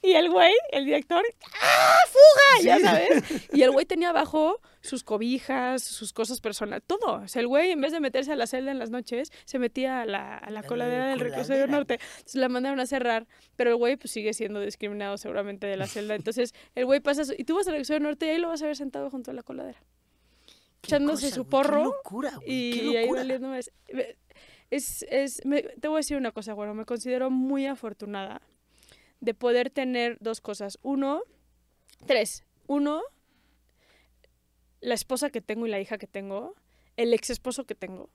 Y el güey, el director, ¡ah, fuga! Ya sabes. Y el güey tenía abajo sus cobijas, sus cosas personales, todo. O sea, el güey, en vez de meterse a la celda en las noches, se metía a la, a la coladera del reclusorio norte. Entonces la mandaron a cerrar, pero el güey, pues sigue siendo discriminado seguramente de la celda. Entonces el güey pasa, y tú vas al reclusorio norte y ahí lo vas a ver sentado junto a la coladera. Echándose cosa, su porro. Qué locura, güey. Y, qué locura. ahí valiendo es, es, es me, te voy a decir una cosa, bueno, me considero muy afortunada de poder tener dos cosas. Uno, tres. Uno, la esposa que tengo y la hija que tengo, el ex esposo que tengo,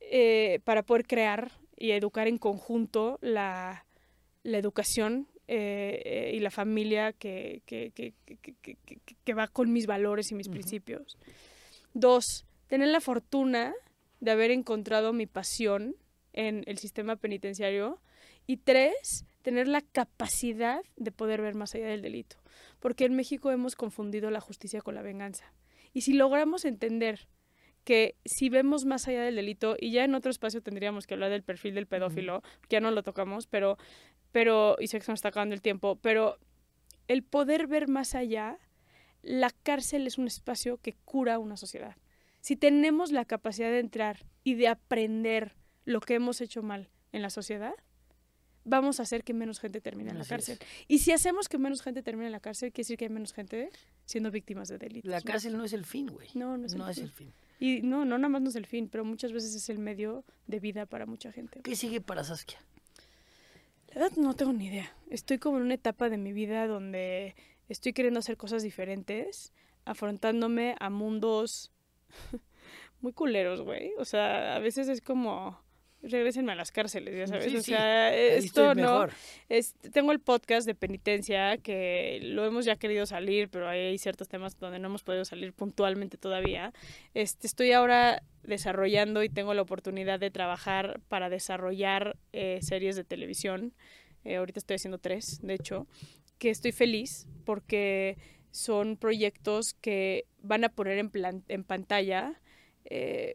eh, para poder crear y educar en conjunto la, la educación eh, eh, y la familia que, que, que, que, va con mis valores y mis uh -huh. principios. Dos, tener la fortuna de haber encontrado mi pasión en el sistema penitenciario. Y tres, tener la capacidad de poder ver más allá del delito. Porque en México hemos confundido la justicia con la venganza. Y si logramos entender que si vemos más allá del delito, y ya en otro espacio tendríamos que hablar del perfil del pedófilo, -huh. ya no lo tocamos, pero, pero, y sé que se nos está acabando el tiempo, pero el poder ver más allá, la cárcel es un espacio que cura una sociedad. Si tenemos la capacidad de entrar y de aprender lo que hemos hecho mal en la sociedad, vamos a hacer que menos gente termine en la cárcel. Es. Y si hacemos que menos gente termine en la cárcel, quiere decir que hay menos gente siendo víctimas de delitos. La cárcel no, no es el fin, güey. No, no es, no el, es fin. el fin. Y no, no nada más no es el fin, pero muchas veces es el medio de vida para mucha gente. ¿Qué sigue para Saskia? La verdad no tengo ni idea. Estoy como en una etapa de mi vida donde estoy queriendo hacer cosas diferentes, afrontándome a mundos muy culeros, güey. O sea, a veces es como regresenme a las cárceles, ya sabes. Sí, o sí. sea, esto no. Es, tengo el podcast de penitencia que lo hemos ya querido salir, pero hay ciertos temas donde no hemos podido salir puntualmente todavía. Este, estoy ahora desarrollando y tengo la oportunidad de trabajar para desarrollar eh, series de televisión. Eh, ahorita estoy haciendo tres, de hecho, que estoy feliz porque son proyectos que van a poner en, plan, en pantalla. Eh,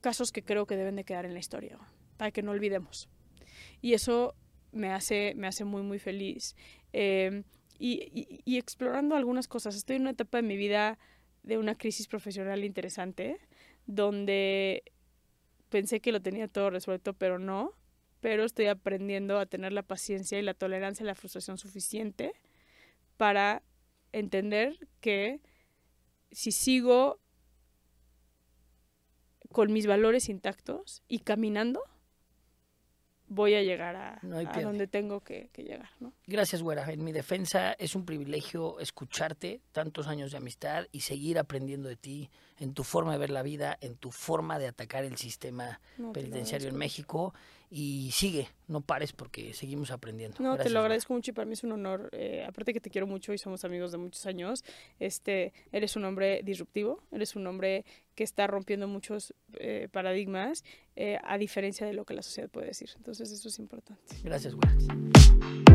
casos que creo que deben de quedar en la historia, para que no olvidemos. Y eso me hace, me hace muy, muy feliz. Em, y, y, explorando algunas cosas. Estoy en una etapa de mi vida de una crisis profesional interesante, donde pensé que lo tenía todo resuelto, pero no. Pero estoy aprendiendo a tener la paciencia y la tolerancia y la frustración suficiente para entender que si sigo con mis valores intactos y caminando, voy a llegar a, donde tengo que, llegar. ¿no? Gracias, güera. En mi defensa es un privilegio escucharte tantos años de amistad y seguir aprendiendo de ti en tu forma de ver la vida, en tu forma de atacar el sistema penitenciario en México. Y sigue, no pares porque seguimos aprendiendo. No, te lo agradezco mucho y para mí es un honor. Eh, aparte que te quiero mucho y somos amigos de muchos años, este, eres un hombre disruptivo, eres un hombre que está rompiendo muchos eh, paradigmas, eh, a diferencia de lo que la sociedad puede decir. Entonces eso es importante. Gracias, güera.